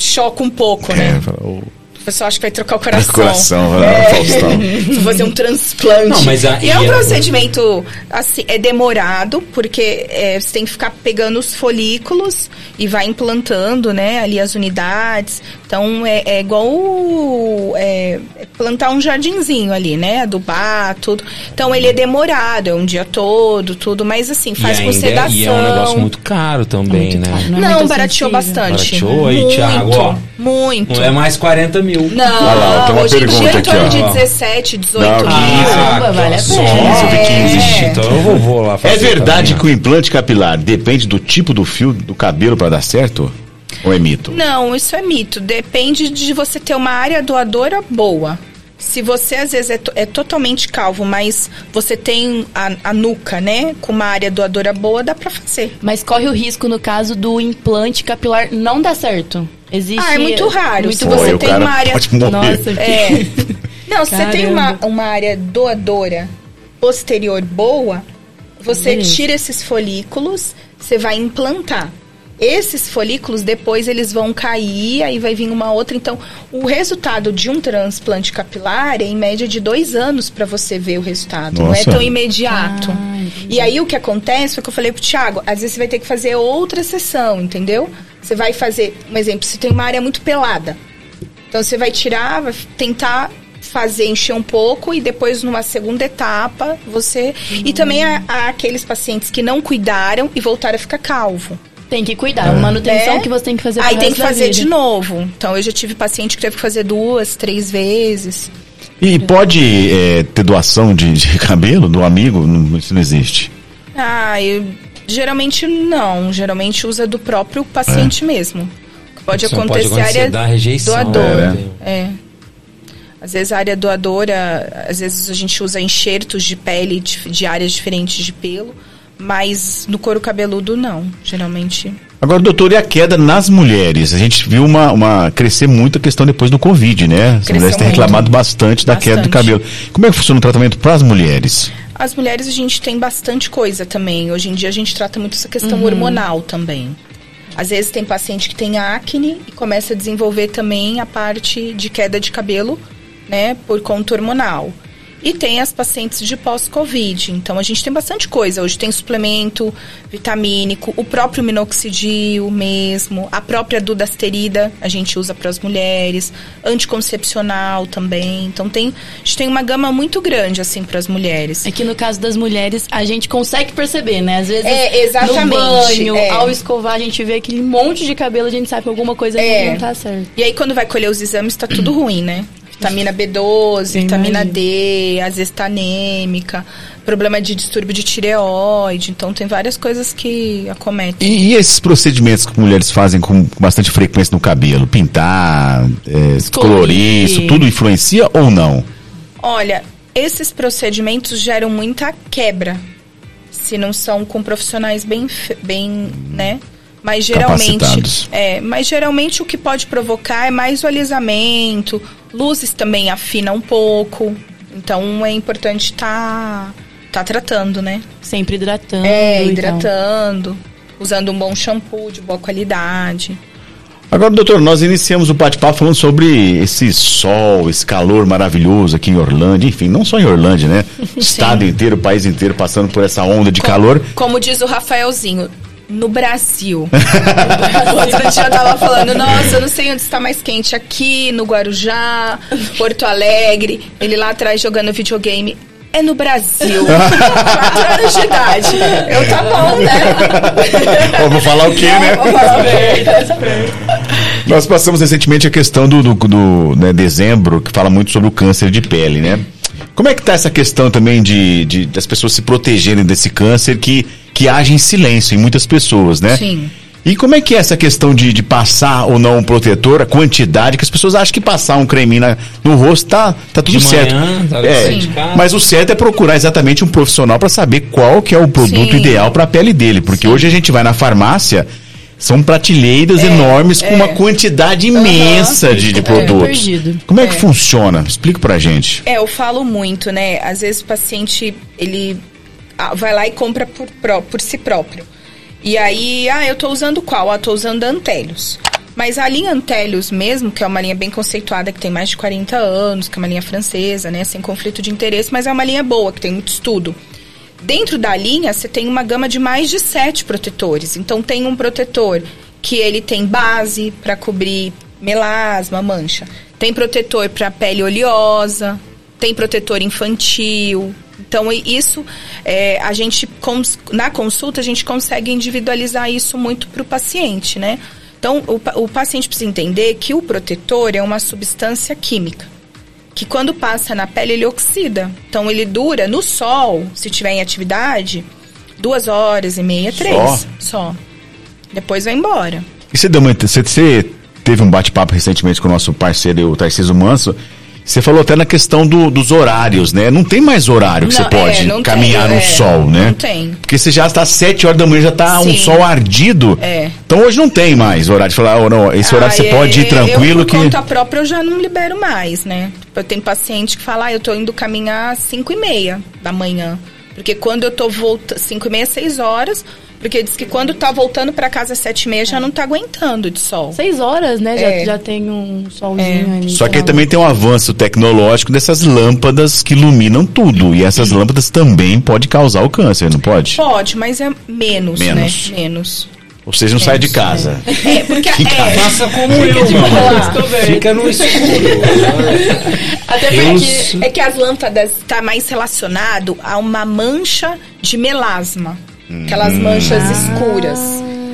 choca um pouco, né? É, O pessoal acha que vai trocar o coração. coração, né, Faustão. Fazer um transplante. Não, mas a- e é um a- procedimento, assim, é demorado, porque é, você tem que ficar pegando os folículos e vai implantando, né, ali as unidades. Então, é, é igual o- é, é plantar um jardinzinho ali, né, adubar, tudo. Então, ele é demorado, é um dia todo, tudo, mas assim, faz e com sedação. E é um negócio muito caro também, Muito né? caro, não é Não, barateou acessível. bastante. Barateou aí, muito, Thiago, ó. Muito. Não é mais 40 mil. Não, Olha lá, tem uma hoje em pergunta dia é em aqui, torno ó. de 17, 18 Não, mil. 15. Caramba, vale a só. pena. 15, eu vi 15. Ixi, Então eu vou, vou lá fazer É verdade que o implante capilar depende do tipo do fio do cabelo para dar certo? Ou é mito? Não, isso é mito. Depende de você ter uma área doadora boa. Se você às vezes é, to- é totalmente calvo, mas você tem a, a nuca, né, com uma área doadora boa, dá pra fazer. Mas corre o risco, no caso do implante capilar, não dar certo. Existe. Ah, é muito raro. Muito Se Pô, você tem uma área-. Nossa, É. Não, se você tem uma, uma área doadora posterior boa, você tira esses folículos, você vai implantar. Esses folículos depois eles vão cair, aí vai vir uma outra. Então, o resultado de um transplante capilar é em média de dois anos para você ver o resultado. Não é Nossa. tão imediato. Ah, e aí o que acontece foi que eu falei pro Thiago, às vezes você vai ter que fazer outra sessão, entendeu? Você vai fazer, um exemplo, se tem uma área muito pelada. Então você vai tirar, vai tentar fazer encher um pouco e depois numa segunda etapa você e também há, há aqueles pacientes que não cuidaram e voltaram a ficar calvo. Tem que cuidar. Manutenção né? que você tem que fazer Aí tem que fazer vida. de novo. Então eu já tive paciente que teve que fazer duas, três vezes. E pode é, ter doação de, de cabelo do amigo? Não, isso não existe. Ah, eu, geralmente não. Geralmente usa do próprio paciente mesmo. O que Pode acontecer, pode acontecer área rejeição, doadora. né? É. Às vezes a área doadora, às vezes a gente usa enxertos de pele de, de áreas diferentes de pelo, mas no couro cabeludo não. Geralmente. Agora, doutor, e a queda nas mulheres? A gente viu uma, uma crescer muito a questão depois do Covid, né? As Cresceu mulheres têm reclamado bastante da queda do Bastante. cabelo. Como é que funciona o tratamento para as mulheres? As mulheres a gente tem bastante coisa também. Hoje em dia a gente trata muito essa questão Uhum. hormonal também. Às vezes tem paciente que tem acne e começa a desenvolver também a parte de queda de cabelo, né, por conta hormonal. E tem as pacientes de pós-Covid. Então a gente tem bastante coisa. Hoje tem suplemento vitamínico, o próprio minoxidil mesmo, a própria dudasterida a gente usa para as mulheres, anticoncepcional também. Então tem, a gente tem uma gama muito grande assim para as mulheres. É que no caso das mulheres, a gente consegue perceber, né? Às vezes, É, exatamente, no banho, é. ao escovar, a gente vê aquele monte de cabelo, a gente sabe que alguma coisa É. não tá certo. E aí, quando vai colher os exames, tá tudo ruim, né? Vitamina B12, Eu vitamina. D, às vezes tá anêmica, problema de distúrbio de tireoide. Então, tem várias coisas que acometem. E, e esses procedimentos que mulheres fazem com bastante frequência no cabelo? Pintar, é, colorir, isso tudo influencia ou não? Olha, esses procedimentos geram muita quebra. Se não são com profissionais bem, bem né? Mas geralmente, é, mas geralmente o que pode provocar é mais o alisamento, luzes também afina um pouco. Então é importante estar tá tratando, né? Sempre hidratando. É, e tal. hidratando, usando um bom shampoo de boa qualidade. Agora, doutor, nós iniciamos o bate-papo falando sobre esse sol, esse calor maravilhoso aqui em Orlândia, enfim, não só em Orlândia, né? O estado inteiro, o país inteiro passando por essa onda de calor. Como diz o Rafaelzinho, no Brasil. Outro dia eu tava falando, nossa, eu não sei onde está mais quente, aqui no Guarujá, Porto Alegre, ele lá atrás jogando videogame. É no Brasil. Quatro anos de idade. Eu tá bom, né? Vou falar o quê, né? Vou falar bem. Nós passamos recentemente a questão do, do, do, né, dezembro, que fala muito sobre o câncer de pele, né? Como é que tá essa questão também de, de das pessoas se protegerem desse câncer que, que age em silêncio em muitas pessoas, né? Sim. E como é que é essa questão de, de passar ou não um protetor, a quantidade, que as pessoas acham que passar um creminho na- no rosto tá, tá tudo De certo. manhã, tá é, mas o certo é procurar exatamente um profissional para saber qual que é o produto Sim. ideal para a pele dele, porque hoje a gente vai na farmácia, são prateleiras enormes com uma quantidade imensa de, de É, produtos. perdido. Como é que funciona? Explica pra gente. É, eu falo muito, né? Às vezes o paciente, ele vai lá e compra por, por si próprio. E aí, ah, eu tô usando qual? Ah, tô usando a Antélios. Mas a linha Antélios mesmo, que é uma linha bem conceituada, que tem mais de 40 anos, que é uma linha francesa, né? Sem conflito de interesse, mas é uma linha boa, que tem muito estudo. Dentro da linha, você tem uma gama de mais de sete protetores. Então, tem um protetor que ele tem base para cobrir melasma, mancha. Tem protetor para pele oleosa. Tem protetor infantil. Então, isso, é, a gente, na consulta, a gente consegue individualizar isso muito para o paciente, né? Então, o, o paciente precisa entender que o protetor é uma substância química que quando passa na pele ele oxida. Então ele dura no sol, se tiver em atividade, duas horas e meia, três. Só. Depois vai embora. E você, deu uma, você, você teve um bate-papo recentemente com o nosso parceiro, o Tarcísio Manso. Você falou até na questão do- dos horários, né? Não tem mais horário que Não, você pode é, caminhar tem, no é, sol, né? não tem. Porque você já está às 7 horas da manhã, já está um sol ardido. É. Então hoje não tem mais horário de falar, oh, não, esse horário Ah, você é, pode ir é, tranquilo eu, que. por conta própria eu já não libero mais, né? Eu tenho paciente que fala, ah, eu tô indo caminhar às 5 e meia da manhã. Porque quando eu tô voltando, 5 e meia, 6 horas, porque diz que quando tá voltando para casa às 7 e meia já não tá aguentando de sol. Seis horas, né? Já, É. já tem um solzinho ali. Só que aí pra- também tem um avanço tecnológico dessas lâmpadas que iluminam tudo. E essas lâmpadas também podem causar o câncer, não pode? Pode, mas é menos, Menos. né? Menos. Ou seja, não sai de casa. É, porque Fica- é, Faça como eu, de mano. Fica no escuro. Até Eu porque sou- é que as lâmpadas está mais relacionado a uma mancha de melasma. Aquelas manchas escuras.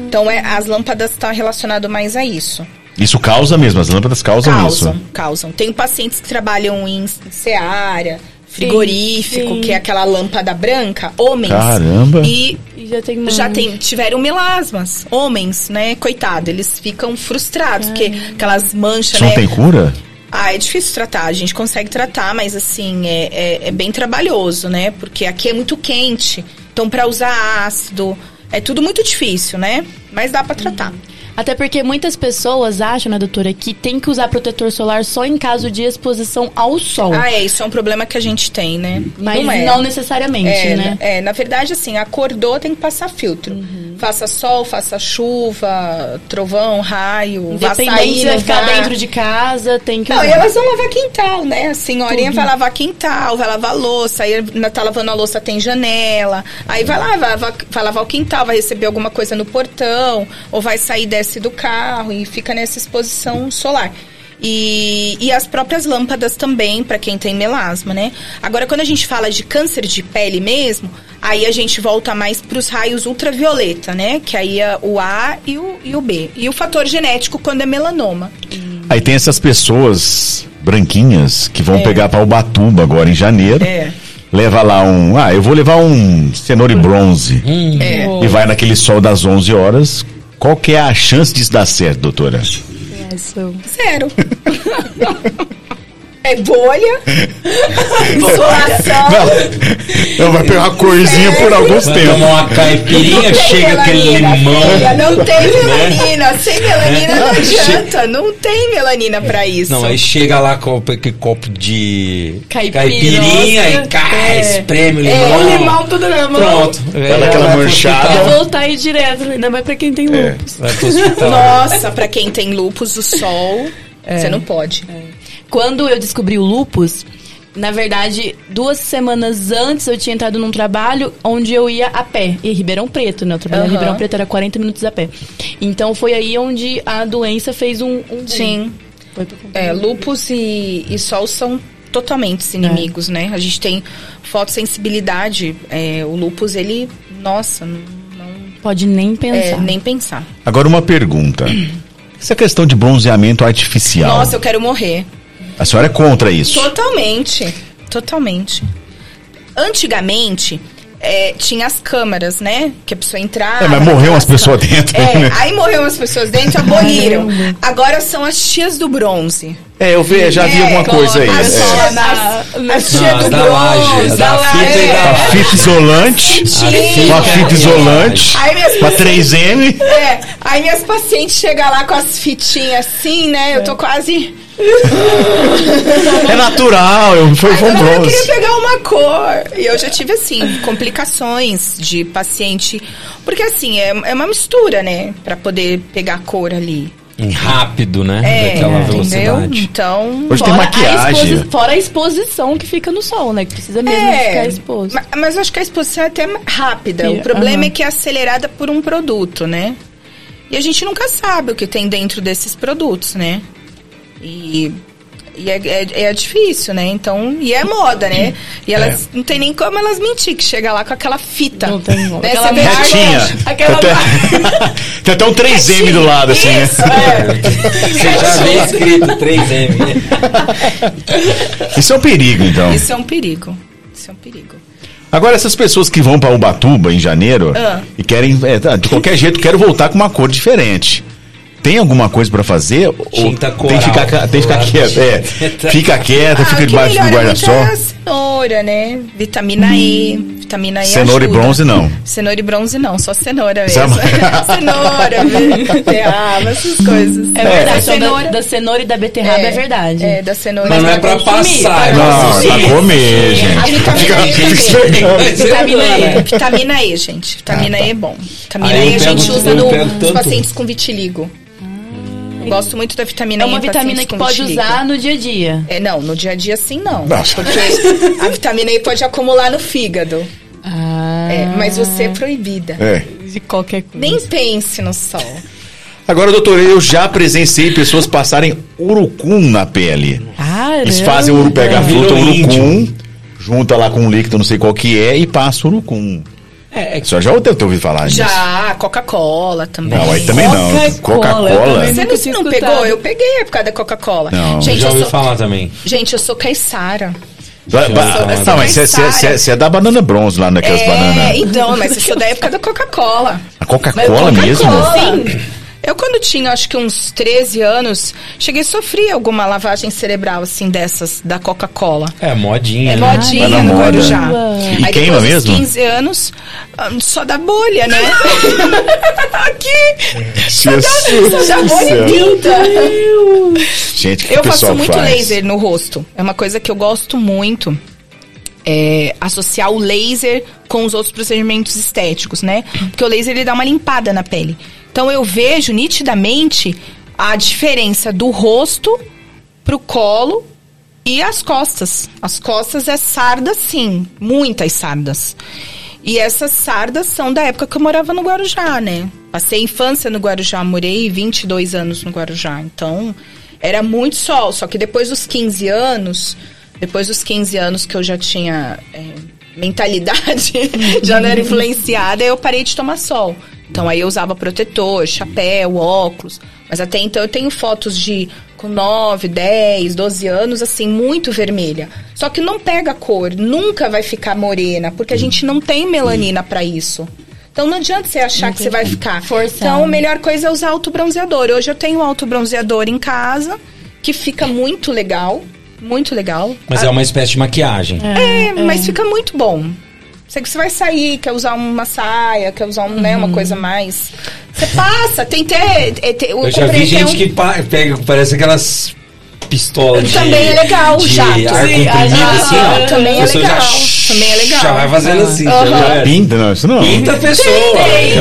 Então é, as lâmpadas estão relacionado mais a isso. Isso causa mesmo, as lâmpadas causam, Causam, isso. causam. Tem pacientes que trabalham em seara, frigorífico, sim. que é aquela lâmpada branca, homens. Caramba. E E já tem já tem, tiveram melasmas, homens, né? Coitado, eles ficam frustrados, porque aquelas manchas, Isso né? não tem cura? Ah, é difícil tratar. A gente consegue tratar, mas assim, é, é, é bem trabalhoso, né? Porque aqui é muito quente. Então, para usar ácido, é tudo muito difícil, né? Mas dá para tratar. Até porque muitas pessoas acham, né, doutora, que tem que usar protetor solar só em caso de exposição ao sol. Ah, é, isso é um problema que a gente tem, né? mas não, é. não necessariamente, é, né? é, na verdade, assim, acordou, tem que passar filtro. Uhum. Faça sol, faça chuva, trovão, raio, Independente sair, se vai ficar dentro de casa, tem que Não, e elas vão lavar quintal, né? A senhorinha vai lavar quintal, vai lavar louça, aí na- tá lavando a louça, tem janela. Aí vai lá, vai lavar, vai lavar o quintal, vai receber alguma coisa no portão, ou vai sair, desce do carro e fica nessa exposição solar. E, e as próprias lâmpadas também, para quem tem melasma, né? Agora, quando a gente fala de câncer de pele mesmo, aí a gente volta mais para os raios ultravioleta, né? Que aí é o A e o, e o B. E o fator genético quando é melanoma. Aí tem essas pessoas branquinhas que vão pegar para Ubatuba agora em janeiro. É. Leva lá um. Ah, eu vou levar um cenoura e bronze. É. E vai naquele sol das 11 horas. Qual que é a chance disso dar certo, doutora? Isso. Zero. É bolha. Insolação. Não, não, vai pegar uma corzinha por alguns Vai tempos. tomar uma caipirinha, chega aquele melanina, limão. filha, Não tem Né? melanina. Sem melanina não adianta. Não tem melanina pra isso. Não, aí chega lá com aquele copo de caipirinha e cai, É. espreme o É, limão. o limão tudo na mão. Pronto. Dá aquela Vai pro manchada. É voltar aí direto, ainda mais pra quem tem lupus. Vai pro hospital. Nossa, pra quem tem lupus, o sol, É. você não pode. Quando eu descobri o lupus, na verdade, duas semanas antes eu tinha entrado num trabalho onde eu ia a pé. E Ribeirão Preto, né? Eu trabalhava em Aham. Ribeirão Preto, era 40 minutos a pé. Então foi aí onde a doença fez um. um. Sim. Foi por conta É, lupus e, e sol são totalmente inimigos, né? A gente tem fotossensibilidade. É, o lupus, ele, nossa, não, não Pode nem pensar. é, nem pensar. Agora uma pergunta. Essa questão de bronzeamento artificial. Nossa, eu quero morrer. A senhora é contra isso? Totalmente. Totalmente. Antigamente, é, tinha as câmaras, né? Que a pessoa entrava. É, mas morreu umas pessoas dentro, É, né? aí morreu umas pessoas dentro, aboliram. Agora são as tias do bronze. É, eu vi, já vi É, alguma coisa aí. as É. as- tias do da laje, bronze, da fita e da fita isolante. Sim. Com a fita isolante. Aí Com a pacientes- 3M. É, aí minhas pacientes chegam lá com as fitinhas assim, né? Eu tô quase. É natural, eu um não, eu queria pegar uma cor. E eu já tive, assim, complicações de paciente. Porque, assim, é, é uma mistura, né? Pra poder pegar a cor ali. Rápido, né? É, Daquela entendeu? velocidade. Então. Hoje tem Fora a maquiagem. exposi- Fora a exposição que fica no sol, né? Que precisa mesmo ficar exposto. ma- Mas eu acho que a exposição é até rápida. O problema é que é acelerada por um produto, né? E a gente nunca sabe o que tem dentro desses produtos, né? E, e é, é, é difícil, né? Então, e é moda, né? E elas não tem nem como elas mentir que chega lá com aquela fita. Não tem como. Né? Aquela Retinha. Aquela Tem até, tem até um 3M do lado, assim, né? Isso, é. Você já vê escrito 3M. Isso é um perigo, então. Isso é um perigo. Isso é um perigo. Agora, essas pessoas que vão pra Ubatuba em janeiro Ah. e querem, é, tá, de qualquer jeito, quero voltar com uma cor diferente. Tem alguma coisa pra fazer? Ou tem que ficar, tem que ficar quieto, é. Fica quieta, Ah, fica debaixo do muito guarda-sol. é a cenoura, né? Vitamina E. Vitamina E Cenoura e ajuda. bronze, não. Cenoura e bronze não, só cenoura mesmo. Cenoura, beterraba, essas coisas. É verdade, Da então, cenoura, da, da cenoura e da beterraba é, verdade. É, da cenoura. Mas não é pra consumir, passar, é Não, é pra comer, gente. vitamina E. Vitamina E. Vitamina E, gente. Vitamina E é bom. Vitamina E a gente usa nos pacientes com vitiligo. Eu gosto muito da vitamina É E uma em vitamina que pode usar no dia a dia. É, não, no dia a dia sim não. Porque a vitamina E pode acumular no fígado. Ah, É, mas você é proibida. É. de qualquer coisa. Nem pense no sol. Agora, doutor, eu já presenciei pessoas passarem urucum na pele. Caramba. Eles fazem o uru, pega a fruta urucum, junta lá com um líquido, não sei qual que é, e passa o urucum. É, é já deve ter ouvido falar disso. Já, Coca-Cola também. Não, aí também não. Coca-Cola, Você não, não pegou? Eu peguei por causa da Coca-Cola. Não. Gente, já eu ouvi sou, falar também. gente, eu sou. Ba- ba- sou- Não, mas você- é da banana bronze lá naquelas É, bananas. então, mas eu sou da época da Coca-Cola. A Coca-Cola mesmo? Sim. Eu, quando tinha, acho que uns 13 anos, cheguei a sofrer alguma lavagem cerebral, assim, dessas, da Coca-Cola. É modinha. É né? modinha na no moda. Guarujá. E Aí queima depois mesmo? 15 anos, ah, só da bolha, né? Aqui! Só da, só da bolha pinta. Gente, que Eu o pessoal faço muito faz? laser no rosto. É uma coisa que eu gosto muito. É, associar o laser com os outros procedimentos estéticos, né? Porque o laser ele dá uma limpada na pele. Então eu vejo nitidamente a diferença do rosto pro colo e as costas. As costas é sarda sim, muitas sardas. E essas sardas são da época que eu morava no Guarujá, né? Passei infância no Guarujá, morei 22 anos no Guarujá. Então, era muito sol. Só que depois dos 15 anos, depois dos 15 anos que eu já tinha é, mentalidade, já não era influenciada, eu parei de tomar sol. Então aí eu usava protetor, chapéu, óculos. Mas até então eu tenho fotos de com 9, 10, 12 anos, assim, muito vermelha. Só que não pega cor, nunca vai ficar morena, porque a gente não tem melanina pra isso. Então não adianta você achar que você vai ficar. Forçar. Então a melhor coisa é usar autobronzeador. Hoje eu tenho autobronzeador em casa, que fica muito legal. muito legal. Mas A- é uma espécie de maquiagem. é, mas fica muito bom. Você que você vai sair, quer usar uma saia, quer usar um, né, uma coisa mais. Você passa, tem até. é, tem- Eu já vi gente um- que pa- pega, parece aquelas pistolas de... Também é legal, de jato. ar comprimido, a jato. assim, ó. Também é A pessoa legal, Já, também é legal. Já vai fazendo assim, vai. Pinta, não, isso não. Pinta a pessoa. Tem,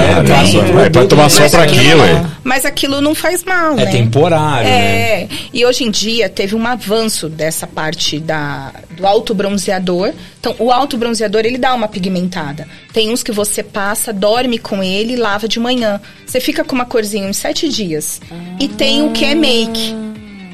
É produto, tomar sol pra aquilo ué? Mas aquilo não faz mal, É né? temporário, né? É, e hoje em dia teve um avanço dessa parte da, do autobronzeador. Então, o autobronzeador, ele dá uma pigmentada. Tem uns que você passa, dorme com ele e lava de manhã. Você fica com uma corzinha uns sete dias. E tem o que é make.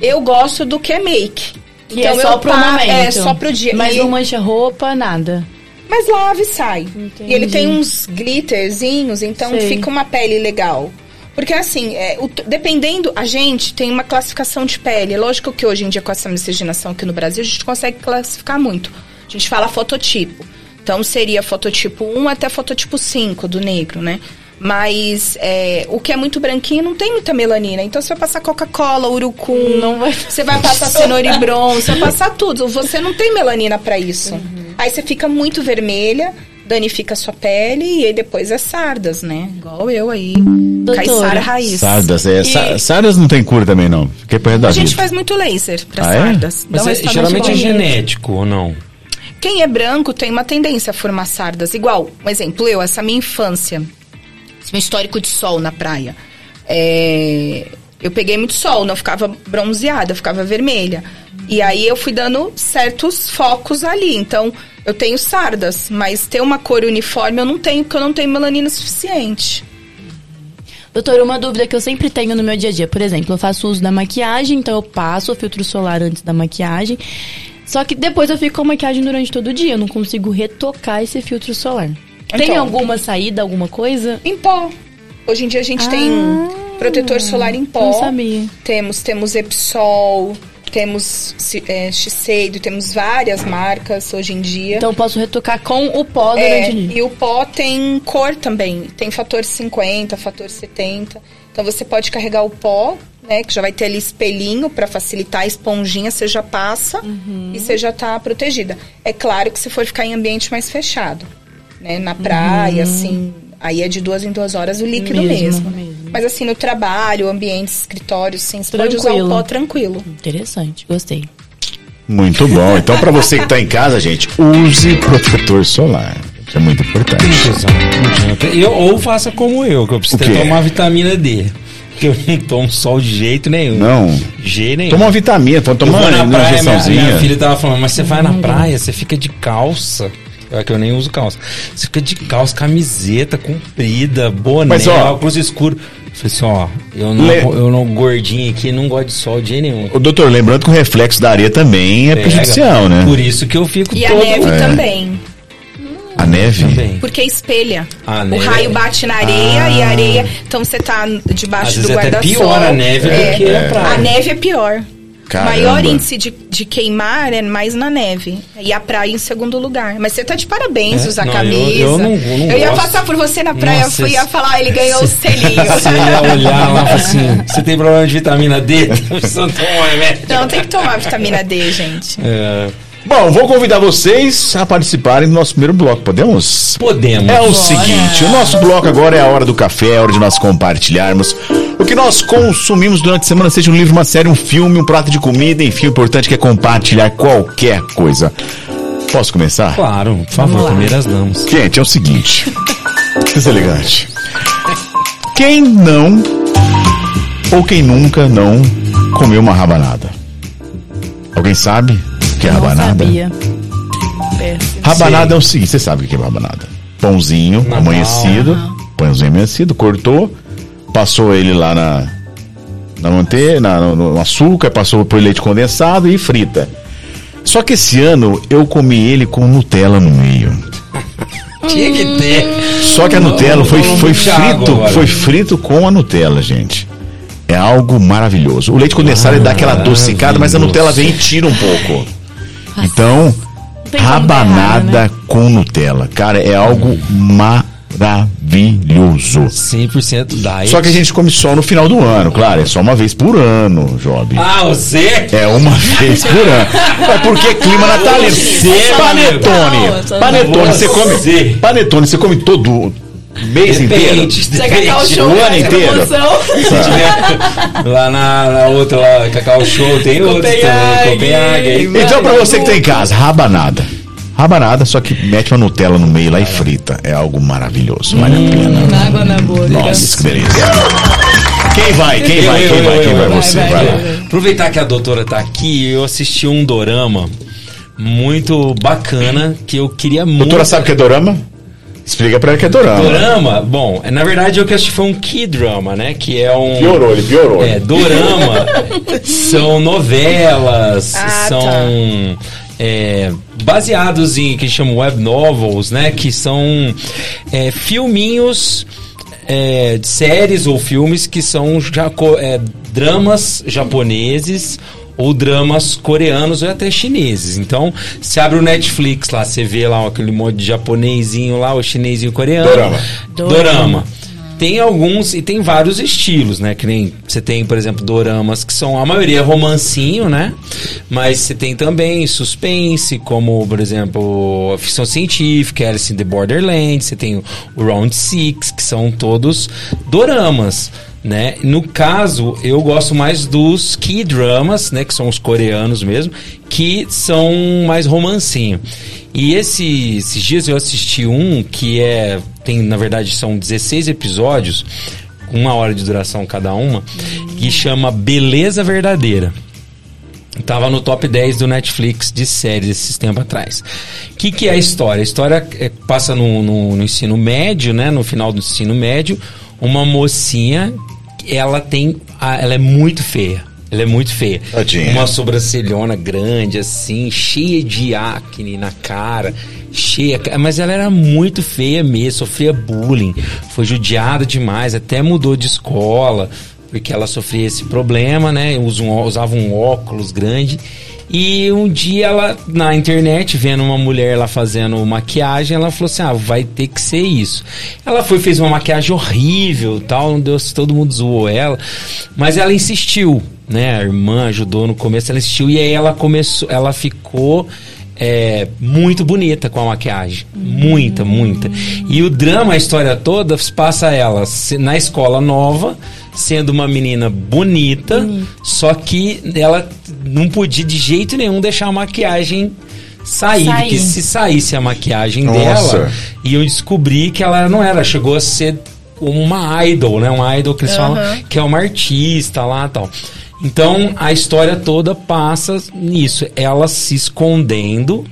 Eu gosto do que é make. Que é só pro pa- momento. É, só pro dia. Mas E- não mancha roupa, nada. mas lava e sai. E ele Entendi. tem uns glitterzinhos, então Sei. fica uma pele legal. Porque assim, é, o dependendo, a gente tem uma classificação de pele. É Lógico que hoje em dia, com essa miscigenação aqui no Brasil, a gente consegue classificar muito. A gente fala fototipo. Então seria fototipo 1 até fototipo 5 do negro, né? Mas é, o que é muito branquinho não tem muita melanina. Então você vai passar Coca-Cola, urucum, Não vai- você vai passar cenoura e bronze, você vai passar tudo. Você não tem melanina pra isso. Aí você fica muito vermelha, danifica a sua pele e aí depois é sardas, né? Igual eu aí. Doutora. Caiçara raiz. Sardas, é. E sa- Sardas não tem cura também, não. Fiquei da a gente vida. faz muito laser pra Ah, é? sardas. Dá Mas é- geralmente é genético ou não? Quem é branco tem uma tendência a formar sardas. Igual, um exemplo, eu, essa minha infância, meu histórico de sol na praia. É, eu peguei muito sol, não ficava bronzeada, ficava vermelha. E aí eu fui dando certos focos ali. Então, eu tenho sardas, mas ter uma cor uniforme eu não tenho, porque eu não tenho melanina suficiente. Doutor, uma dúvida que eu sempre tenho no meu dia a dia. Por exemplo, eu faço uso da maquiagem, então eu passo o filtro solar antes da maquiagem. Só que depois eu fico com a maquiagem durante todo o dia. Eu não consigo retocar esse filtro solar. Tem Então. alguma saída, alguma coisa? Em pó. Hoje em dia a gente tem protetor solar em pó. Ah, não sabia. Temos, temos Epsol, temos é, Shiseido, temos várias marcas hoje em dia. Então eu posso retocar com o pó É, durante o dia. e o pó tem cor também. Tem fator 50, fator 70. Então você pode carregar o pó, né? Que já vai ter ali espelhinho para facilitar a esponjinha, você já passa Uhum. e você já tá protegida. É claro que se for ficar em ambiente mais fechado, né? Na praia, assim, aí é de duas em duas horas o líquido Uhum. Mesmo, mesmo. mesmo. Mas assim, no trabalho, ambientes, escritórios, sim, você pode usar o pó tranquilo. Interessante, gostei. Muito bom. Então, pra você que tá em casa, gente, use protetor solar. Isso é muito importante. Eu, ou faça como eu, que eu preciso tomar vitamina D. Porque eu não tomo sol de jeito nenhum. Não. De jeito nenhum. Toma uma vitamina, pode Eu tomar vou uma na praia, minha, injeçãozinha. minha filha tava falando, mas você vai na praia, você fica de calça. É que eu nem uso calça. Você fica de calça, camiseta comprida, boné, Mas, ó, óculos escuro. Eu falei assim, ó, eu não, Le- eu não gordinho aqui, não gosto de sol de jeito nenhum. Ô, doutor, lembrando que o reflexo da areia também é Pega. prejudicial, né? Por isso que eu fico E a todo... neve É. também. A neve. Também. Porque espelha. A o neve- raio bate na areia Ah. e a areia. Então você tá Às debaixo vezes do é até guarda-sol. pior a neve do que a praia. A neve é pior. Caramba. O maior índice de, de queimar é mais na neve. E a praia em segundo lugar. Mas você tá de parabéns, É? usar Não, camisa. eu- eu não- eu não ia gosto. passar por você na praia, Nossa, eu ia falar, ele ganhou o selinho. Você ia olhar lá e falar assim, você tem problema de vitamina D? Você não toma remédio. Não, tem que tomar vitamina D, gente. É, Bom, vou convidar vocês a participarem do nosso primeiro bloco. Podemos? podemos. É o seguinte, o nosso bloco agora é a hora do café, é a hora de nós compartilharmos o que nós consumimos durante a semana, seja um livro, uma série, um filme, um prato de comida, enfim, o importante é compartilhar qualquer coisa. Posso começar? Claro, por favor, primeiras damas. Gente, é o seguinte. Coisa elegante. Quem não ou quem nunca não comeu uma rabanada? Alguém sabe o que é Não rabanada? sabia. Rabanada é o seguinte, você sabe o que é rabanada? Pãozinho Normal. amanhecido, pãozinho amanhecido, cortou, passou ele lá na na manteiga, na- no, no açúcar, passou por leite condensado e frita. Só que esse ano eu comi ele com Nutella no meio. Tinha que ter. Só que a Nutella foi, foi frito, foi frito com a Nutella, gente. É algo maravilhoso. O leite condensado ele dá aquela adocicada, mas a Nutella vem e tira um pouco. Então, como dar rabanada errado, né? com Nutella. Cara, é algo maravilhoso. 100% diet. Só que a gente come só no final do ano, claro, é só uma vez por ano, Job. Ah, você? É uma vez por ano. É porque clima natalino. Você, Panetone. Não, Panetone, você come. Você. Panetone, você come todo mês inteiro? Você Cacau. Show? o ano faz inteiro. tiver lá na, na outra, lá, Cacau Show, tem outros também, Copenhague. Então, pra você que tá em casa, rabanada. Rabanada, só que mete uma Nutella no meio lá e frita. É algo maravilhoso, vale a pena. Água na boca. Nossa, que delícia. Quem vai? Quem Eu, vai? eu, Quem eu, vai? eu, Quem vai? eu. Você, Vai. Aproveitar que a doutora tá aqui, eu assisti um dorama muito bacana que eu queria muito. Doutora sabe o que é dorama? Explica pra ela que é dorama. Dorama, bom, é, na verdade que eu assisti foi um K-drama, né? Que é um. Piorou, ele piorou. É, dorama são novelas, Ah, são é, baseados em que chamam web novels, né? Que são é, filminhos é, séries ou filmes que são jaco- é, dramas japoneses ou dramas coreanos ou até chineses. Então, se abre o Netflix lá, você vê lá aquele monte de japonesinho lá, o chinesinho coreano. Dorama. Dorama. Tem alguns e tem vários estilos, né? Que nem você tem, por exemplo, doramas que são a maioria é romancinho, né? Mas você tem também suspense, como, por exemplo, a ficção científica, Alice in the Borderlands, você tem o Round Six, que são todos doramas. Né? No caso, eu gosto mais dos key dramas, né? Que são os coreanos mesmo, que são mais romancinho. E esse- esses dias eu assisti um que é. Tem, na verdade, são 16 episódios, uma hora de duração cada uma, que chama Beleza Verdadeira. Tava no top 10 do Netflix de séries esses tempos atrás. O que, que é a história? A história é, passa no, no- no ensino médio, né? No final do ensino médio, uma mocinha, ela tem. ela é muito feia. Ela é muito feia. Tadinha. Uma sobrancelhona grande, assim, cheia de acne na cara, cheia. Mas ela era muito feia mesmo, sofria bullying, foi judiada demais, até mudou de escola, porque ela sofria esse problema, né? Usa usava um óculos grande. E um dia ela, na internet, vendo uma mulher lá fazendo maquiagem, ela falou assim: ah, vai ter que ser isso. Ela foi, fez uma maquiagem horrível tal, não deu, todo mundo zoou ela. Mas ela insistiu, né? A irmã ajudou no começo, ela insistiu e aí ela começou, ela ficou é, muito bonita com a maquiagem. Muita, muita. E o drama, a história toda, passa ela na escola nova, sendo uma menina bonita, só que ela não podia de jeito nenhum deixar a maquiagem sair, Sair. porque se saísse a maquiagem Nossa. dela, iam descobrir que ela não era, chegou a ser uma idol, né? Uma idol que eles falam que é uma artista lá e tal. Então a história toda passa nisso, ela se escondendo,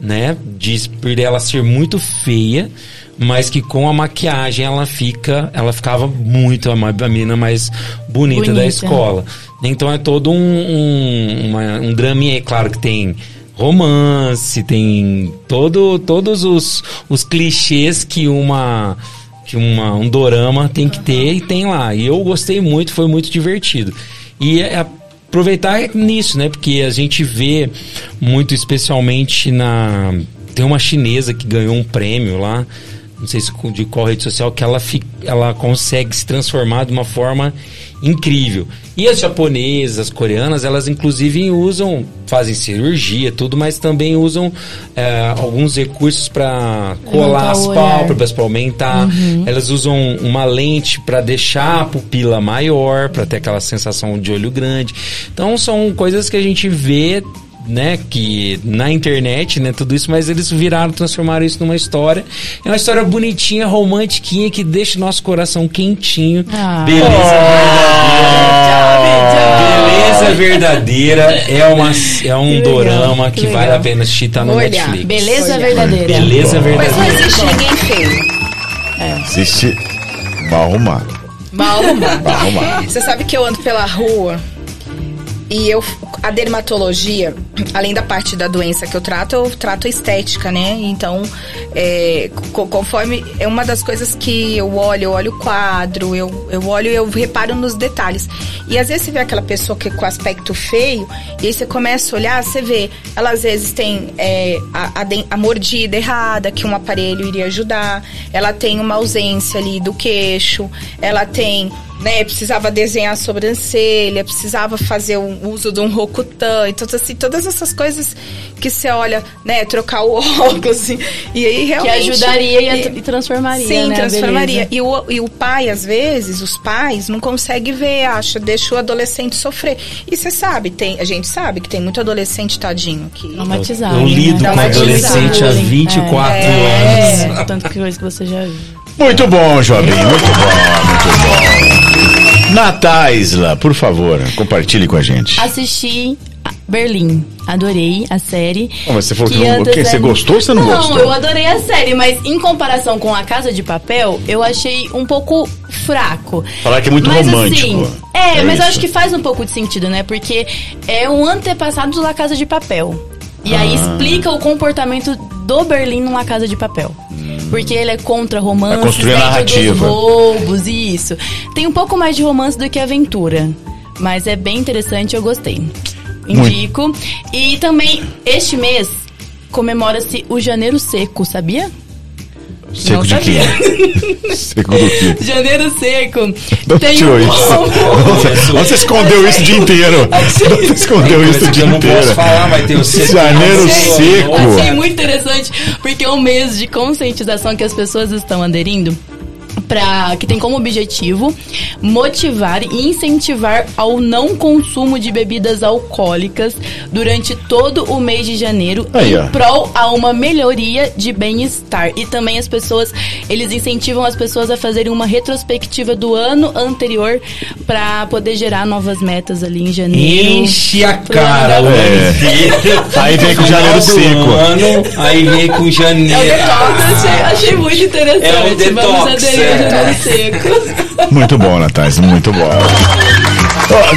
né? Diz por ela ser muito feia, mas que com a maquiagem ela fica, ela ficava muito a ma- a menina mais bonita, da Bonita. escola. Então é todo um um, uma- um draminha, é claro que tem romance, tem todo, todos os, os clichês que uma que uma, um dorama tem que ter e tem lá. E eu gostei muito, foi muito divertido. E é aproveitar nisso, né? Porque a gente vê muito especialmente na tem uma chinesa que ganhou um prêmio lá, não sei se de qual rede social, que ela, fi- ela consegue se transformar de uma forma incrível. E as japonesas, as coreanas, elas inclusive usam, fazem cirurgia, tudo, mas também usam é, alguns recursos para colar as pálpebras, para aumentar. Elas usam uma lente para deixar a pupila maior, para ter aquela sensação de olho grande. Então são coisas que a gente vê né, que na internet, né, tudo isso, mas eles viraram, transformaram isso numa história. É uma história bonitinha, romantiquinha, que deixa o nosso coração quentinho. Ah. Beleza verdadeira. Beleza verdadeira é, uma, é um Que legal, dorama que, que vale a pena assistir, tá no. Netflix. Beleza Olha. verdadeira. Beleza Mas não verdadeira. existe ninguém feio. Existe mal arrumado. Mal arrumado. Mal arrumado. Você sabe que eu ando pela rua e eu a dermatologia, além da parte da doença que eu trato, eu trato a estética, né? Então, é, co- conforme é uma das coisas que eu olho, eu olho o quadro, eu, eu olho e eu reparo nos detalhes. E às vezes você vê aquela pessoa que com aspecto feio, e aí você começa a olhar, você vê, ela às vezes tem é, a, a a mordida errada, que um aparelho iria ajudar, ela tem uma ausência ali do queixo, ela tem né, precisava desenhar a sobrancelha, precisava fazer o uso de um Rokutan, então assim, todas essas coisas que você olha, né, trocar o óculos, assim, e aí Que realmente... ajudaria e, a- e transformaria, Sim, né, transformaria. E o, e o pai, às vezes, os pais não conseguem ver, acha, deixa o adolescente sofrer. E você sabe, tem, a gente sabe que tem muito adolescente tadinho que... Traumatizado. Eu lido né? com adolescente há 24 É, anos. é, tanto que coisa que você já viu. Muito bom, Jobim, muito bom, muito bom. Nataisla, por favor, compartilhe com a gente. Assisti Berlim. Adorei a série. Ah, mas você falou que Que não- que você gostou ou você não gostou? eu adorei a série, mas em comparação com A Casa de Papel, eu achei um pouco fraco. Falaram que é muito mas, romântico. Assim, é, É mas eu isso. acho que faz um pouco de sentido, né? Porque é um antepassado do La Casa de Papel. E aí Ah. explica o comportamento do Berlim numa Casa de Papel. Porque ele é contra romances, Vai construir a dentro narrativa. roubos e isso. Tem um pouco mais de romance do que aventura. Mas é bem interessante, eu gostei. Indico. E também, este mês, comemora-se o Janeiro Seco, sabia? Seco Não de quê? Seco do quê? Janeiro Seco. Não Tem tirou um isso. você escondeu isso o dia inteiro? Você escondeu isso o dia eu não posso inteiro? falar, vai ter o seco. Janeiro seco. Achei muito interessante, porque é um mês de conscientização que as pessoas estão aderindo. Pra, que tem como objetivo motivar e incentivar ao não consumo de bebidas alcoólicas durante todo o mês de janeiro Aí, ó. em prol a uma melhoria de bem-estar. E também as pessoas, eles incentivam as pessoas a fazerem uma retrospectiva do ano anterior pra poder gerar novas metas ali em janeiro. Enche a cara ano o da- É. Aí vem com janeiro seco. Ano, aí vem com É o janeiro. detox, achei, achei muito interessante. É o detox, Vamos aderir é. Janeiro seco. Muito bom, Natais, muito bom.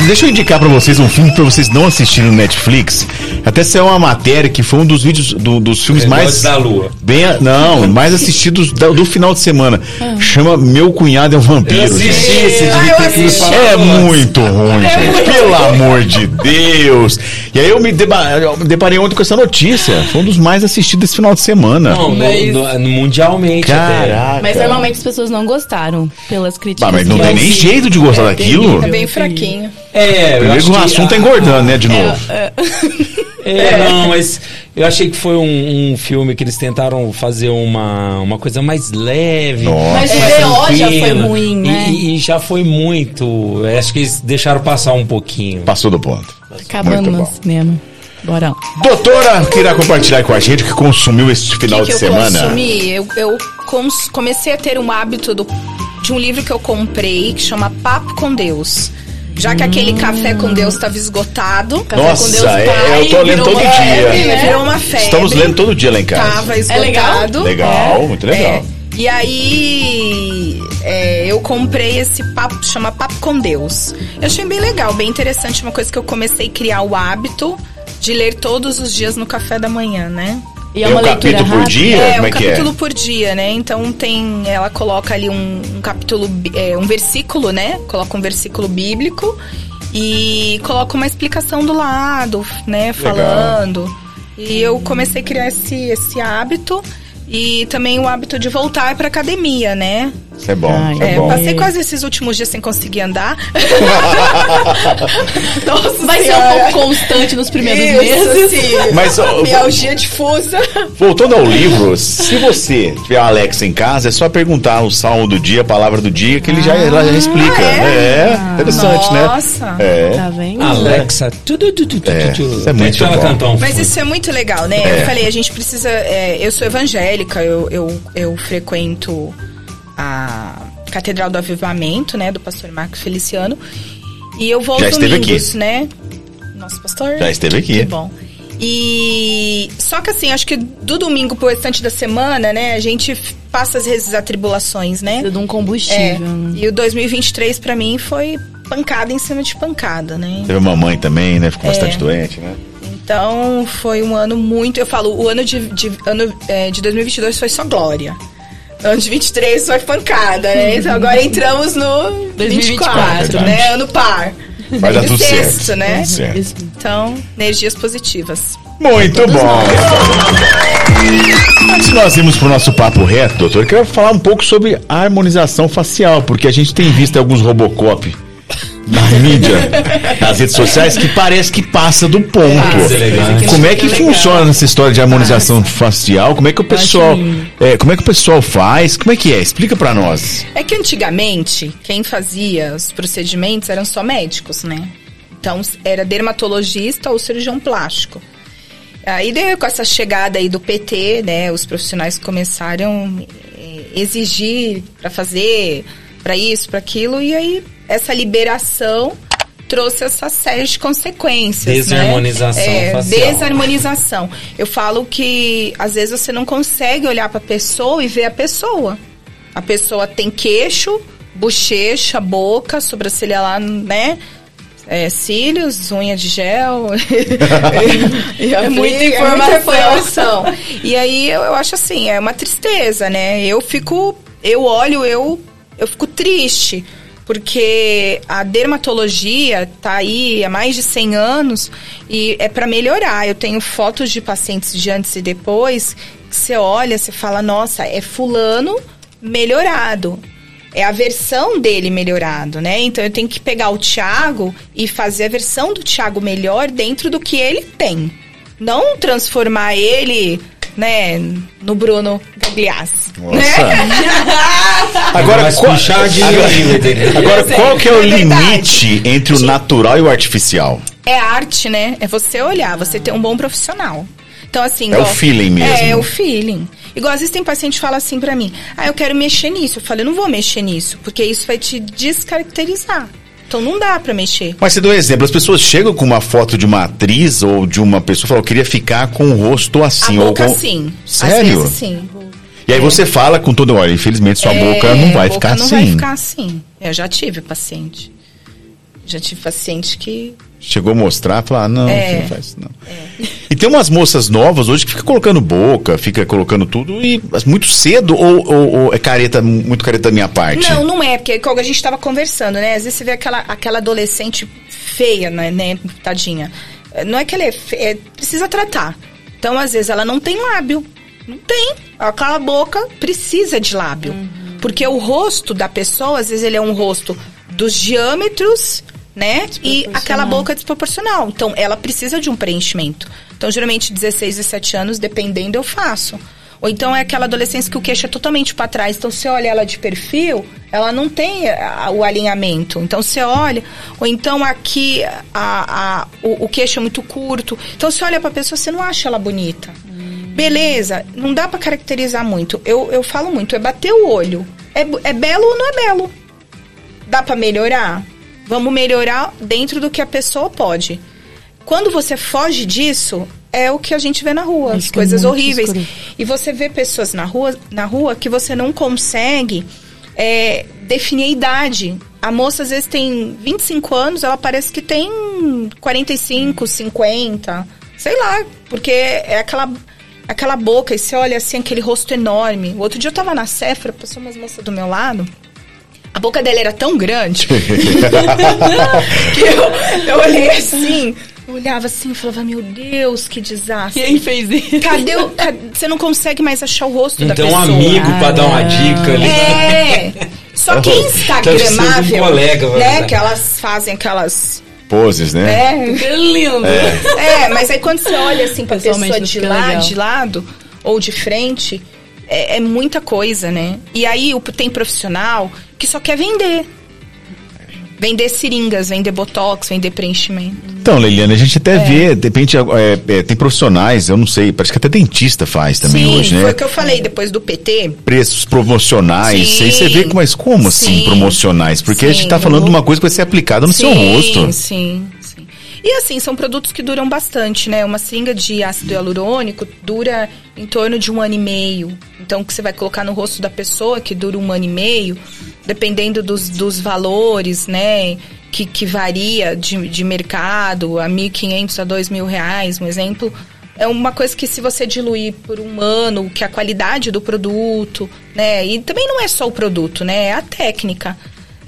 Deixa eu indicar pra vocês um filme pra vocês não assistirem no Netflix. Até saiu uma matéria que foi um dos vídeos do- dos filmes mais da Lua. bem não mais assistidos da- do final de semana. Chama Meu Cunhado é um Vampiro. Eu assisti esse Ah, É muito ruim, gente. Pelo amor de Deus. E aí eu me deba- eu me deparei ontem com essa notícia. Foi um dos mais assistidos esse final de semana. Não, no- Mas- no- no- mundialmente até. Caraca. Mas normalmente as pessoas não gostaram pelas críticas. Bah, mas não tem nem jeito de gostar daquilo. É bem fraquinho. É, eu Primeiro acho que o que assunto tá engordando, né, de novo. É, não, mas eu achei que foi um, um filme que eles tentaram fazer uma, uma coisa mais leve. Nossa. Mas o já foi ruim, né? E, e já foi muito. eu Acho que eles deixaram passar um pouquinho. Passou do ponto. Acabando Muito no bom. cinema. Bora. Doutora, que irá compartilhar com a gente o que consumiu esse final que, de que eu semana? consumi? Eu, eu cons- comecei a ter um hábito do- de um livro que eu comprei que chama Papo com Deus. Já que aquele café com Deus estava esgotado. Café Nossa, com Deus é, Pai, eu tô lendo virou todo dia. febre, É, né? virou uma febre. Estamos lendo todo dia lá em casa. Tava legal? esgotado. Legal, muito legal. É. E aí, é, eu comprei esse papo, chama Papo com Deus. Eu achei bem legal, bem interessante, uma coisa que eu comecei a criar o hábito de ler todos os dias no café da manhã, né? E é um leitura capítulo por rápida. dia? É, Como um é é? capítulo por dia, né? Então tem, ela coloca ali um, um capítulo, é, um versículo, né? Coloca um versículo bíblico e coloca uma explicação do lado, né? Falando. E eu comecei a criar esse, esse hábito e também o hábito de voltar pra academia, né? Isso é bom, Ai, é, É, bom. passei quase esses últimos dias sem conseguir andar. Nossa Vai ser um pouco constante nos primeiros Isso, meses. sim. Mas, ó, Mialgia difusa. Voltando ao livro, se você tiver a Alexa em casa, é só perguntar o salmo do dia, a palavra do dia, que ele já, ela já explica. Ah, é? interessante, Nossa. né? É. Tá vendo? Alexa, tudo, tudo, tudo, É, isso é muito bom. Mas isso é muito legal, né? É. Eu falei, a gente precisa. é, eu sou evangélica, eu, eu, eu frequento a Catedral do Avivamento, né? Do pastor Marco Feliciano. E eu vou Já aos esteve domingos, aqui. né? Nosso pastor. Já esteve aqui. Que bom. E só que assim, acho que do domingo pro restante da semana, né, a gente passa às vezes atribulações, né? De um É. combustível. né? E o 2023 pra mim foi pancada em cima de pancada, né? Teve a mamãe também, né? Ficou É. bastante doente, né? Então foi um ano muito. Eu falo, o ano de, de, ano, é, de 2022 foi só glória. Ano de 23 foi pancada, né? Então agora entramos no 2024, né? Ano par. Vai dar tudo Sexto, certo. né? Certo. Então, energias positivas. Muito bom. Antes de nós irmos para o nosso papo reto, doutor, eu quero falar um pouco sobre a harmonização facial, porque a gente tem visto alguns Robocop na mídia, nas redes sociais, que parece que passa do ponto. Ah. Como é que funciona essa história de harmonização facial? Como é que o pessoal, é, como é que o pessoal faz? Como é que é? Explica para nós. É que antigamente, quem fazia os procedimentos eram só médicos, né? Então, era dermatologista ou cirurgião plástico. Aí, com essa chegada aí do PT, né, os profissionais começaram a exigir para fazer, para isso, para aquilo, e aí essa liberação trouxe essa série de consequências. Desarmonização né? é, facial. Desarmonização. Eu falo que às vezes você não consegue olhar para a pessoa e ver a pessoa. A pessoa tem queixo, bochecha, boca, sobrancelha lá, né? É, cílios, unha de gel. é muita informação. E aí eu, eu acho assim, é uma tristeza, né? Eu fico, eu olho, eu, eu fico triste. Porque a dermatologia tá aí há mais de 100 anos e é para melhorar. Eu tenho fotos de pacientes de antes e depois que você olha, você fala, nossa, é fulano melhorado é a versão dele melhorado, né? Então eu tenho que pegar o Thiago e fazer a versão do Thiago melhor dentro do que ele tem. Não transformar ele, né, no Bruno Gagliasso. Nossa. Né? Agora, qual, agora, agora, qual que é o É limite entre o natural e o artificial? É arte, né? É você olhar, você ter um bom profissional. Então, assim. É o feeling mesmo. É, é o feeling. Igual às vezes tem paciente que fala assim pra mim: ah, eu quero mexer nisso. Eu falo, eu não vou mexer nisso, porque isso vai te descaracterizar. Então não dá pra mexer. Mas você deu um exemplo, as pessoas chegam com uma foto de uma atriz ou de uma pessoa e falam, eu queria ficar com o rosto assim. a ou boca com... sim. Sério? Vezes sim. E aí você fala com todo, olha, infelizmente sua É, boca não vai a boca ficar não assim. vai ficar assim. Eu já tive paciente. Já tive paciente que. Chegou a mostrar, falar, ah, não, É. não faz isso não. E tem umas moças novas hoje que fica colocando boca, fica colocando tudo e mas muito cedo ou, ou- ou é careta, muito careta da minha parte? Não, não é, porque como a gente tava conversando, né? Às vezes você vê aquela, aquela adolescente feia, né, né? Tadinha. É, Não é que ela é feia, é- precisa tratar. Então, às vezes, ela não tem lábio. Não tem. Aquela boca precisa de lábio. Porque o rosto da pessoa, às vezes, ele é um rosto dos diâmetros, né? E aquela boca desproporcional. Então, ela precisa de um preenchimento. Então, geralmente, 16, 17 anos, dependendo, eu faço. Ou então é aquela adolescência que o queixo é totalmente para trás. Então, você olha ela de perfil, ela não tem a- o alinhamento. Então, você olha. Ou então aqui a, a- o, o queixo é muito curto. Então, você olha para a pessoa, você não acha ela bonita. Beleza, não dá para caracterizar muito. Eu, eu falo muito, é bater o olho. É, é belo ou não é belo? Dá para melhorar? Vamos melhorar dentro do que a pessoa pode. Quando você foge disso, é o que a gente vê na rua, as Isso que é coisas muito horríveis. escuro. E você vê pessoas na rua, na rua que você não consegue é, definir a idade. A moça às vezes tem 25 anos, ela parece que tem 45, 50, sei lá, porque é aquela aquela boca e você olha assim aquele rosto enorme. O outro dia eu tava na Cefra, passou umas moças do meu lado. A boca dela era tão grande que eu, eu olhei assim, eu olhava assim e falava, meu Deus, que desastre. Quem fez isso? Cadê o. cadê- Você não consegue mais achar o rosto Não da tem um pessoa. amigo pra dar uma dica ali. É. Só que Deve ser um Instagramável, colega, né? Que elas fazem aquelas. Poses, né? É, Que lindo. é, mas aí quando você olha assim pra Pessoalmente pessoa de, lá, legal. de lado ou de frente, é, é muita coisa, né? E aí o- tem profissional que só quer vender. Vender seringas, vender botox, vender preenchimento. Então, Leiliane, a gente até vê, de repente, é, é, tem profissionais, eu não sei, parece que até dentista faz também Sim, hoje, foi né? o que eu falei depois do PT. Preços promocionais, Sim. aí você vê, mas como assim Sim. promocionais? Porque a gente Sim. tá falando de uma coisa que vai ser aplicada no seu rosto. Sim, sim. E assim, são produtos que duram bastante, né? Uma seringa de ácido hialurônico dura em torno de um ano e meio. Então, que você vai colocar no rosto da pessoa, que dura um ano e meio, dependendo dos, dos valores, né? que, que varia de, de mercado a 1.500 a 2.000 reais, um exemplo, é uma coisa que se você diluir por um ano, que a qualidade do produto, né? E também não é só o produto, né? É a técnica.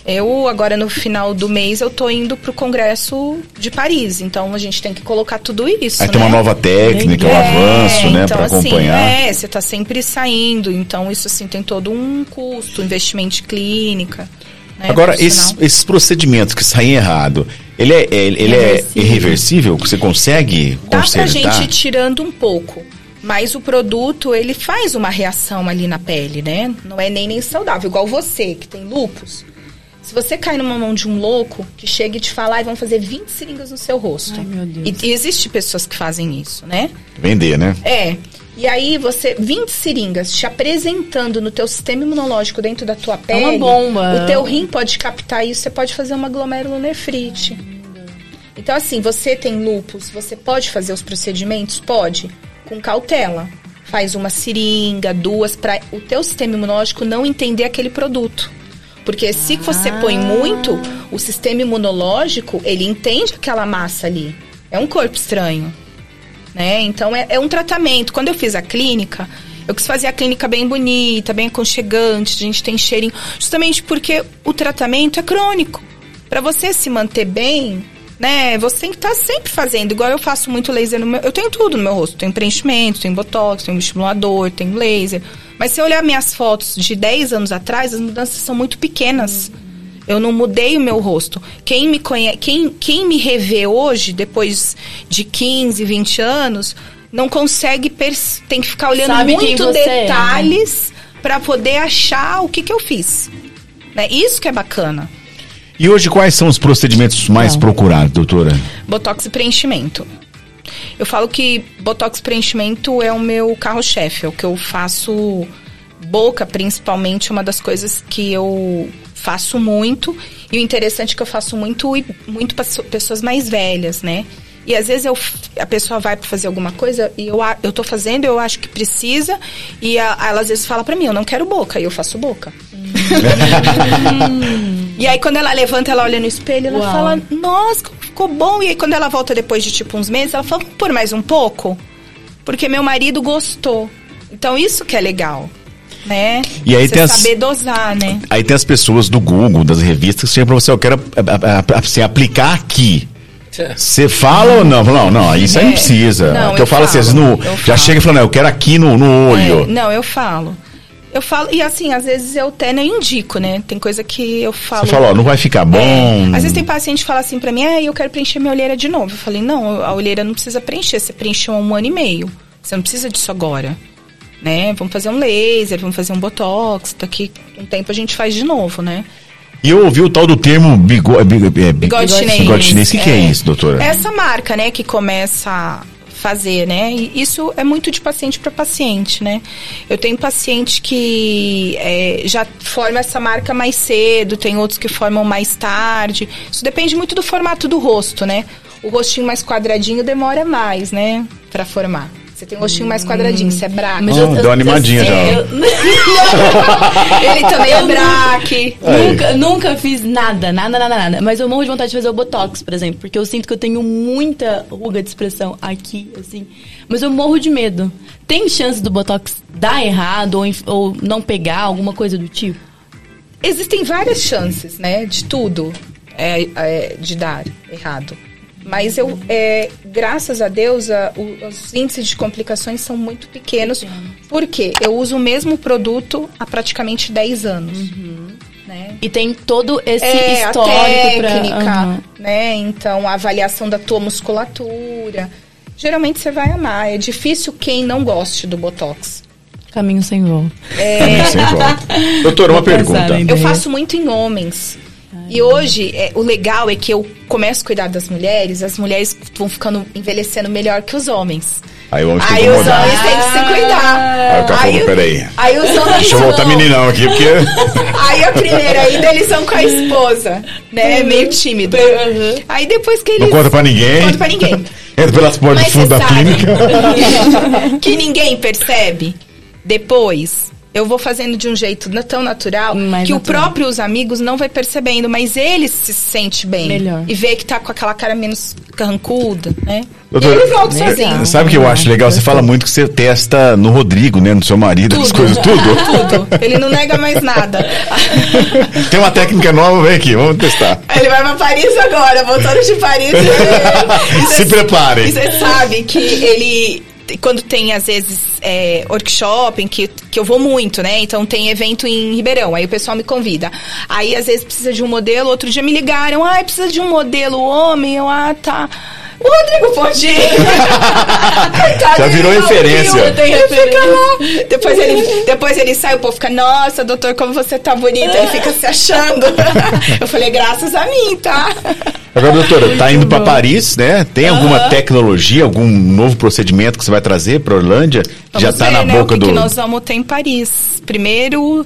Eu, agora no final do mês, eu tô indo pro Congresso de Paris. Então a gente tem que colocar tudo isso. Aí né? tem uma nova técnica, um É, avanço, né, então, pra assim, acompanhar. é, você tá sempre saindo. Então isso assim tem todo um custo, investimento de clínica. né, Agora, esses, esses procedimentos que saem errado, ele é, é- ele é Irreversível. Você consegue Dá pra consertar? gente ir tirando um pouco. Mas o produto, ele faz uma reação ali na pele, né? Não é nem, nem saudável. Igual você, que tem lupus. Se você cai numa mão de um louco que chega e te fala, "Ai, vão fazer 20 seringas no seu rosto. Ai, meu Deus. E, e existe pessoas que fazem isso, né? Vender, né? É. E aí você, 20 seringas te apresentando no teu sistema imunológico dentro da tua pele. uma bomba. O teu rim pode captar isso, você pode fazer uma glomerulonefrite. Então assim, você tem lupus, você pode fazer os procedimentos? Pode, com cautela. Faz uma seringa, duas, para o teu sistema imunológico não entender aquele produto. Porque se você põe muito, o sistema imunológico, ele entende aquela massa ali. É um corpo estranho né? Então é, é um tratamento. Quando eu fiz a clínica, eu quis fazer a clínica bem bonita, bem aconchegante, a gente tem cheirinho, justamente porque o tratamento é crônico. Para você se manter bem, né? Você tem que estar sempre fazendo. Igual eu faço muito laser no meu, eu tenho tudo no meu rosto, tenho preenchimento, tenho botox, tenho estimulador, tenho laser. Mas se eu olhar minhas fotos de 10 anos atrás, as mudanças são muito pequenas. Eu não mudei o meu rosto. Quem me conhece, quem, quem me revê hoje, depois de 15, 20 anos, não consegue pers- tem que ficar olhando Sabe muito você é, né? detalhes para poder achar o que, que eu fiz. Né? Isso que é bacana. E hoje quais são os procedimentos mais procurados, doutora? Botox e preenchimento. Eu falo que Botox e preenchimento é o meu carro-chefe, é o que eu faço. Boca, principalmente, é uma das coisas que eu faço muito. E o interessante é que eu faço muito e muito para pessoas mais velhas, né? E às vezes eu, a pessoa vai para fazer alguma coisa e eu, eu tô fazendo, eu acho que precisa, e a- ela às vezes fala para mim, eu não quero boca, e eu faço boca. E aí quando ela levanta, ela olha no espelho, ela Uau. fala, nossa, ficou bom. E aí quando ela volta depois de tipo uns meses, ela fala, por mais um pouco? Porque meu marido gostou. Então isso que é legal, né? E aí você tem as- saber dosar, né? Aí tem as pessoas do Google, das revistas, que chegam pra você, eu quero a- a- a- assim, aplicar aqui. Você fala ou não? Não, não, isso aí não É. precisa. Não, eu, eu falo assim, no, eu já falo. chega falando, eu quero aqui no, no olho. É, não, eu falo. Eu falo, e assim, às vezes eu até nem indico, né? Tem coisa que eu falo. Você fala, ó, não vai ficar bom. É, Às vezes tem paciente que fala assim pra mim, ah, eu quero preencher minha olheira de novo. Eu falei, não, a olheira não precisa preencher, você preencheu há um ano e meio. Você não precisa disso agora. Né? Vamos fazer um laser, vamos fazer um botox, daqui um tempo a gente faz de novo, né? E eu ouvi o tal do termo bigo- bigo- é, bi- Bigode chinês. Bigode chinês. O que, que é isso, doutora? Essa marca, né, que começa fazer, né? E isso é muito de paciente para paciente, né? Eu tenho paciente que é, já forma essa marca mais cedo, tem outros que formam mais tarde. Isso depende muito do formato do rosto, né? O rostinho mais quadradinho demora mais, né, para formar. Você tem um rostinho mais quadradinho, você é braque. Mas Ah, eu- deu animadinha já. eu- Ele também é braque. Nunca, nunca fiz nada, nada, nada, nada. Mas eu morro de vontade de fazer o Botox, por exemplo. Porque eu sinto que eu tenho muita ruga de expressão aqui, assim. Mas eu morro de medo. Tem chance do Botox dar errado ou, ou não pegar, alguma coisa do tipo? Existem várias chances, né, de tudo é, é, de dar errado. Mas eu, é, graças a Deus, a- o- os índices de complicações são muito pequenos. Por quê? Eu uso o mesmo produto há praticamente 10 anos. Né? E tem todo esse É, a histórico pra... técnica, Aham. né? Então, a avaliação da tua musculatura. Geralmente você vai amar. É difícil quem não goste do Botox. Caminho sem volta. Caminho sem volta. Doutora, uma pergunta. Eu faço muito em homens. E hoje, é, o legal é que eu começo a cuidar das mulheres, as mulheres vão ficando envelhecendo melhor que os homens. Aí o homem fica Aí os homens têm que se cuidar. Aí o cara falou, o- peraí. Aí os homens Deixa eu voltar meninão aqui, porque... Aí a primeira ainda eles são com a esposa, né? Meio tímido. Aí depois que eles. Não conta pra ninguém. Conta pra ninguém. Entra pelas portas do fundo da clínica. que ninguém percebe depois eu vou fazendo de um jeito tão natural Mais que o natural. próprio os amigos não vai percebendo, mas ele se sente bem. Melhor. E vê que tá com aquela cara menos carrancuda, né? Doutora, e ele volta legal. sozinho. Sabe o que eu acho legal? Você fala muito que você testa no Rodrigo, né? No seu marido, as coisas, tudo. Tudo. Ele não nega mais nada. Tem uma técnica nova, vem aqui, vamos testar. Ele vai pra Paris agora, voltando de Paris. é. E Se preparem. E você sabe que ele. Quando tem, às vezes, é, workshop, em que, que eu vou muito, né? Então tem evento em Ribeirão, aí o pessoal me convida. Aí, às vezes, precisa de um modelo. Outro dia me ligaram, ah, precisa de um modelo homem. Eu, ah, tá. O Rodrigo. Coitado, Já ele virou referência. Depois ele, depois ele sai, o povo fica, nossa, doutor, como você tá bonito. Aí fica se achando. Eu falei, graças a mim, tá? Agora, doutora, tá indo pra Paris, né? Tem alguma tecnologia, algum novo procedimento que você vai trazer pra Orlândia? Vamos Já tá ver, na né, boca o que do. que nós vamos ter em Paris. Primeiro,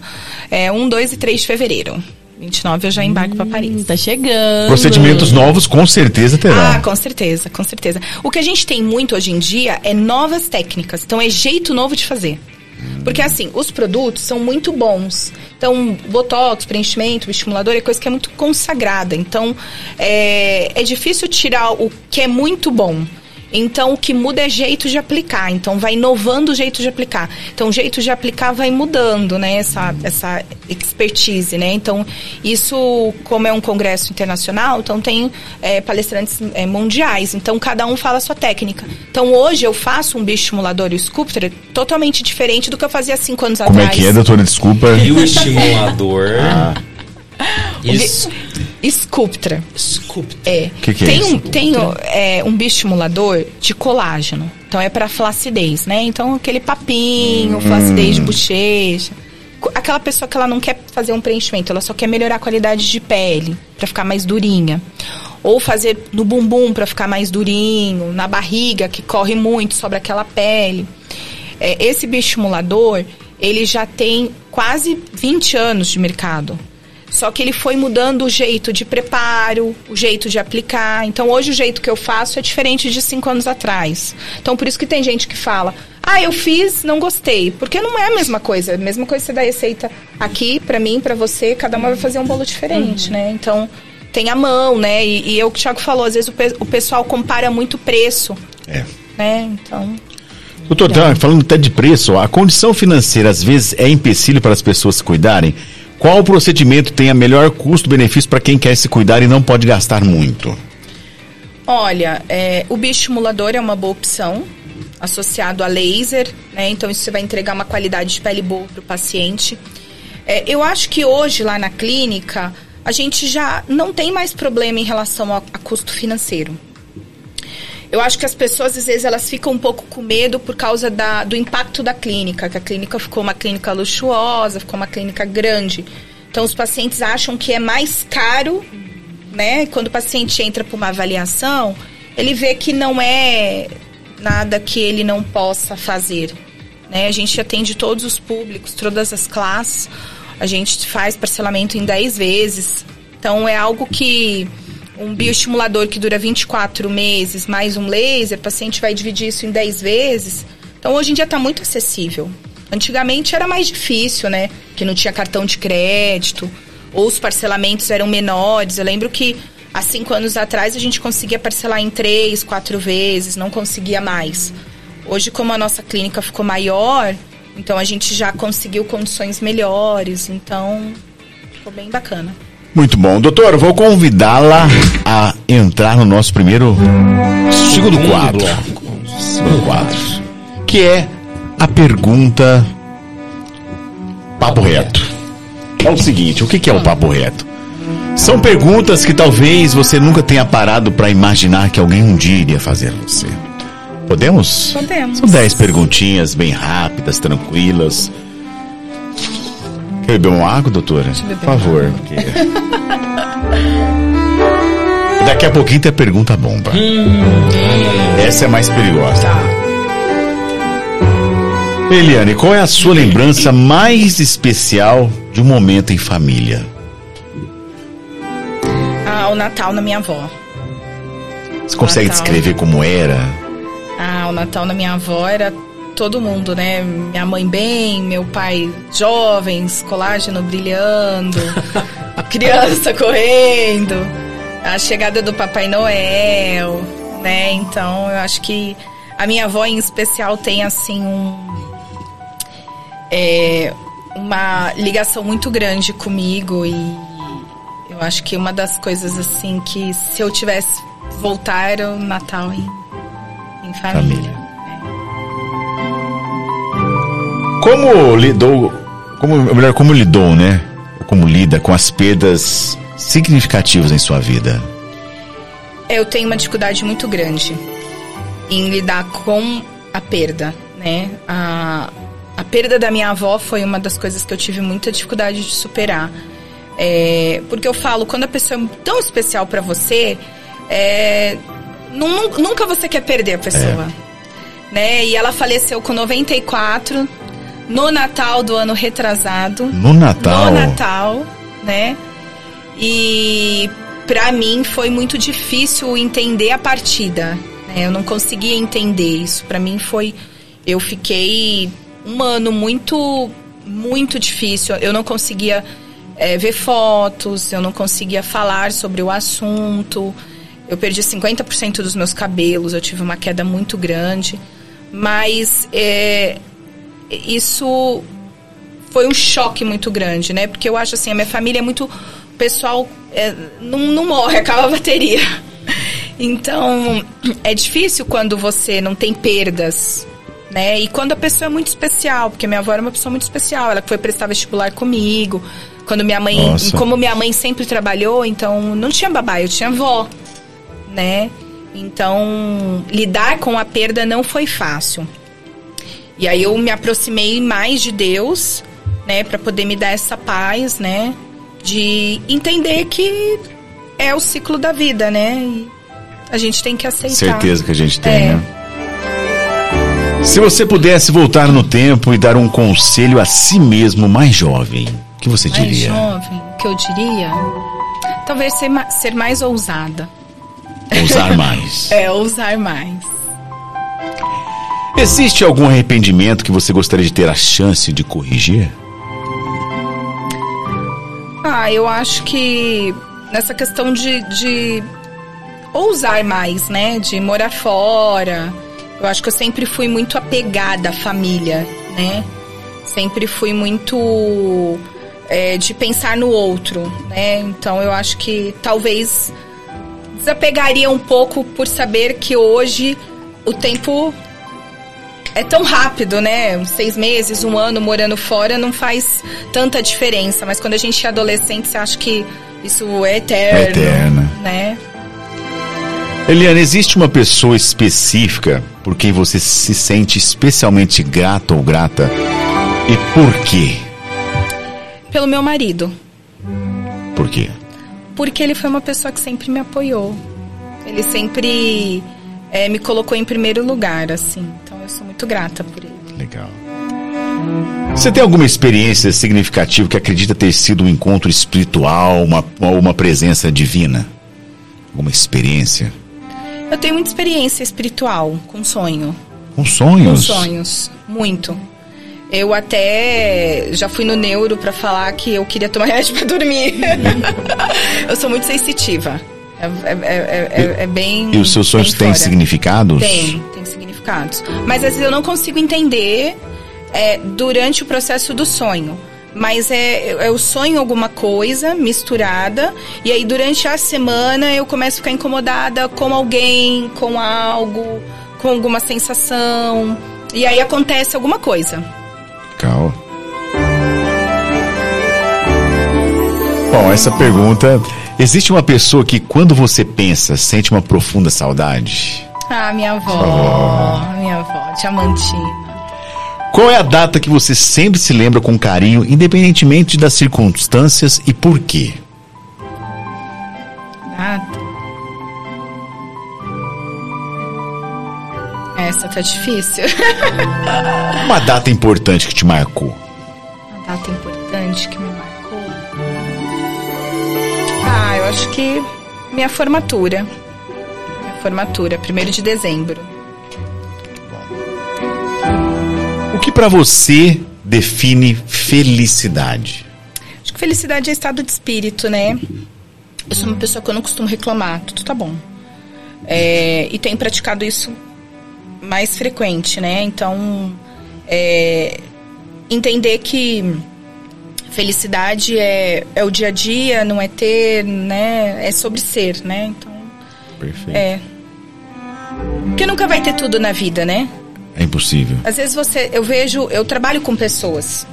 é, 1, 2 e 3 de fevereiro. 29 eu já embarco pra Paris. Tá chegando. Procedimentos novos, com certeza terão. Ah, com certeza, com certeza. O que a gente tem muito hoje em dia é novas técnicas. Então é jeito novo de fazer. Porque assim, os produtos são muito bons. Então, botox, preenchimento, estimulador é coisa que é muito consagrada. Então, é, é difícil tirar o que é muito bom. Então, o que muda é jeito de aplicar. Então, vai inovando o jeito de aplicar. Então, o jeito de aplicar vai mudando, né? Essa, essa expertise, né? Então, isso, como é um congresso internacional, então tem é, palestrantes é, mundiais. Então, cada um fala a sua técnica. Então, hoje eu faço um bioestimulador e o sculptor totalmente diferente do que eu fazia há cinco anos Como é atrás. que é, doutora? Desculpa. E o estimulador. Ah. Isso. Sculptor. Sculpt. É. Que que é tem isso? um, tem é, um bioestimulador de colágeno. Então é para flacidez, né? Então aquele papinho, flacidez de bochecha. Aquela pessoa que ela não quer fazer um preenchimento, ela só quer melhorar a qualidade de pele, para ficar mais durinha. Ou fazer no bumbum para ficar mais durinho, na barriga que corre muito sobre aquela pele. É, esse bioestimulador, ele já tem quase 20 anos de mercado. Só que ele foi mudando o jeito de preparo, o jeito de aplicar. Então, hoje, o jeito que eu faço é diferente de cinco anos atrás. Então, por isso que tem gente que fala: ah, eu fiz, não gostei. Porque não é a mesma coisa. É a mesma coisa que você dá receita aqui, pra mim, pra você, cada uma vai fazer um bolo diferente, né? Então, tem a mão, né? E, e é o que o Thiago falou: às vezes o, pe- o pessoal compara muito preço, É. né? Então. Doutor, tá falando até de preço, a condição financeira às vezes é empecilho para as pessoas se cuidarem. Qual procedimento tem a melhor custo-benefício para quem quer se cuidar e não pode gastar muito? Olha, é, o bioestimulador é uma boa opção, associado a laser, né? Então isso vai entregar uma qualidade de pele boa para o paciente. É, eu acho que hoje lá na clínica a gente já não tem mais problema em relação a, a custo financeiro. Eu acho que as pessoas, às vezes, elas ficam um pouco com medo por causa da, do impacto da clínica, que a clínica ficou uma clínica luxuosa, ficou uma clínica grande. Então, os pacientes acham que é mais caro, né? Quando o paciente entra para uma avaliação, ele vê que não é nada que ele não possa fazer. Né? A gente atende todos os públicos, todas as classes. A gente faz parcelamento em 10 vezes. Então, é algo que um bioestimulador que dura 24 meses, mais um laser, o paciente vai dividir isso em 10 vezes. Então, hoje em dia está muito acessível. Antigamente era mais difícil, né? Que não tinha cartão de crédito, ou os parcelamentos eram menores. Eu lembro que há cinco anos atrás a gente conseguia parcelar em três, quatro vezes, não conseguia mais. Hoje, como a nossa clínica ficou maior, então a gente já conseguiu condições melhores, então ficou bem bacana. Muito bom. Doutor, vou convidá-la a entrar no nosso primeiro segundo quadro. Segundo quadro. Que é a pergunta papo reto. É o seguinte, o que que é o papo reto? São perguntas que talvez você nunca tenha parado para imaginar que alguém um dia iria fazer a você. Podemos? Podemos. São dez perguntinhas bem rápidas, tranquilas. Quer beber uma água, doutora? Por favor. porque- Daqui a pouquinho tem a pergunta bomba. Essa é mais perigosa. Eliane, qual é a sua lembrança mais especial de um momento em família? Ah, o Natal na minha avó. Você consegue Natal. descrever como era? Ah, o Natal na minha avó era todo mundo, né? Minha mãe bem, meu pai jovens, colágeno brilhando, criança correndo, a chegada do Papai Noel, né? Então eu acho que a minha avó em especial tem assim um é, uma ligação muito grande comigo e eu acho que uma das coisas assim que se eu tivesse voltar era o Natal em, em família. família. Como lidou, como, melhor, como lidou, né? Como lida com as perdas significativas em sua vida? Eu tenho uma dificuldade muito grande em lidar com a perda, né? A, a perda da minha avó foi uma das coisas que eu tive muita dificuldade de superar. É, porque eu falo, quando a pessoa é tão especial para você, é, nunca você quer perder a pessoa. É. Né? E ela faleceu com 94, no Natal do ano retrasado. No Natal? No Natal, né? E para mim foi muito difícil entender a partida. Né? Eu não conseguia entender isso. Para mim foi. Eu fiquei um ano muito, muito difícil. Eu não conseguia é, ver fotos, eu não conseguia falar sobre o assunto. Eu perdi 50% dos meus cabelos, eu tive uma queda muito grande. Mas é, isso foi um choque muito grande, né? Porque eu acho assim, a minha família é muito. O pessoal é, não, não morre, acaba a bateria. Então, é difícil quando você não tem perdas, né? E quando a pessoa é muito especial, porque minha avó era uma pessoa muito especial, ela foi prestar vestibular comigo. Quando minha mãe, Nossa. como minha mãe sempre trabalhou, então não tinha babá, eu tinha avó, né? Então, lidar com a perda não foi fácil. E aí eu me aproximei mais de Deus, né, para poder me dar essa paz, né, de entender que é o ciclo da vida, né? E a gente tem que aceitar. Certeza que a gente tem, é. né? Se você pudesse voltar no tempo e dar um conselho a si mesmo mais jovem, o que você diria? Mais jovem, o que eu diria? Talvez ser, ser mais ousada. Ousar mais. é, ousar mais. Existe algum arrependimento que você gostaria de ter a chance de corrigir? Ah, eu acho que nessa questão de, de ousar mais, né? De morar fora. Eu acho que eu sempre fui muito apegada à família, né? Sempre fui muito é, de pensar no outro, né? Então eu acho que talvez desapegaria um pouco por saber que hoje o tempo é tão rápido, né? Seis meses, um ano morando fora não faz tanta diferença. Mas quando a gente é adolescente, você acha que isso é eterno. É eterno. Né? Eliana, existe uma pessoa específica por quem você se sente especialmente grato ou grata? E por quê? Pelo meu marido. Por quê? Porque ele foi uma pessoa que sempre me apoiou. Ele sempre é, me colocou em primeiro lugar, assim. Então eu sou muito grata por ele. Legal. Você tem alguma experiência significativa que acredita ter sido um encontro espiritual, uma, uma presença divina? Alguma experiência? Eu tenho muita experiência espiritual com sonho. Com sonhos? Com sonhos, muito. Eu até já fui no neuro para falar que eu queria tomar remédio para dormir. eu sou muito sensitiva. É, é, é, é, é bem. E os seus sonhos têm significados? Tem, tem significados. Mas às vezes eu não consigo entender é, durante o processo do sonho. Mas é, eu sonho alguma coisa misturada, e aí durante a semana eu começo a ficar incomodada com alguém, com algo, com alguma sensação. E aí acontece alguma coisa. Legal. Bom, essa pergunta Existe uma pessoa que, quando você pensa, sente uma profunda saudade? Ah, minha avó. Minha avó, Diamantina. Qual é a data que você sempre se lembra com carinho, independentemente das circunstâncias e por quê? Data. Essa tá difícil. Uma data importante que te marcou. Uma data importante que me marcou. Acho que minha formatura. Minha formatura, primeiro de dezembro. que pra você define felicidade? Acho que felicidade é estado de espírito, né? Eu sou uma pessoa que eu não costumo reclamar, tudo tá bom. É, e tenho praticado isso mais frequente, né? Então, é, entender que felicidade é, é o dia a dia, não é ter, né? É sobre ser, né? Então, Perfeito. é. Porque nunca vai ter tudo na vida, né? É impossível. Às vezes você, eu vejo, eu trabalho com pessoas.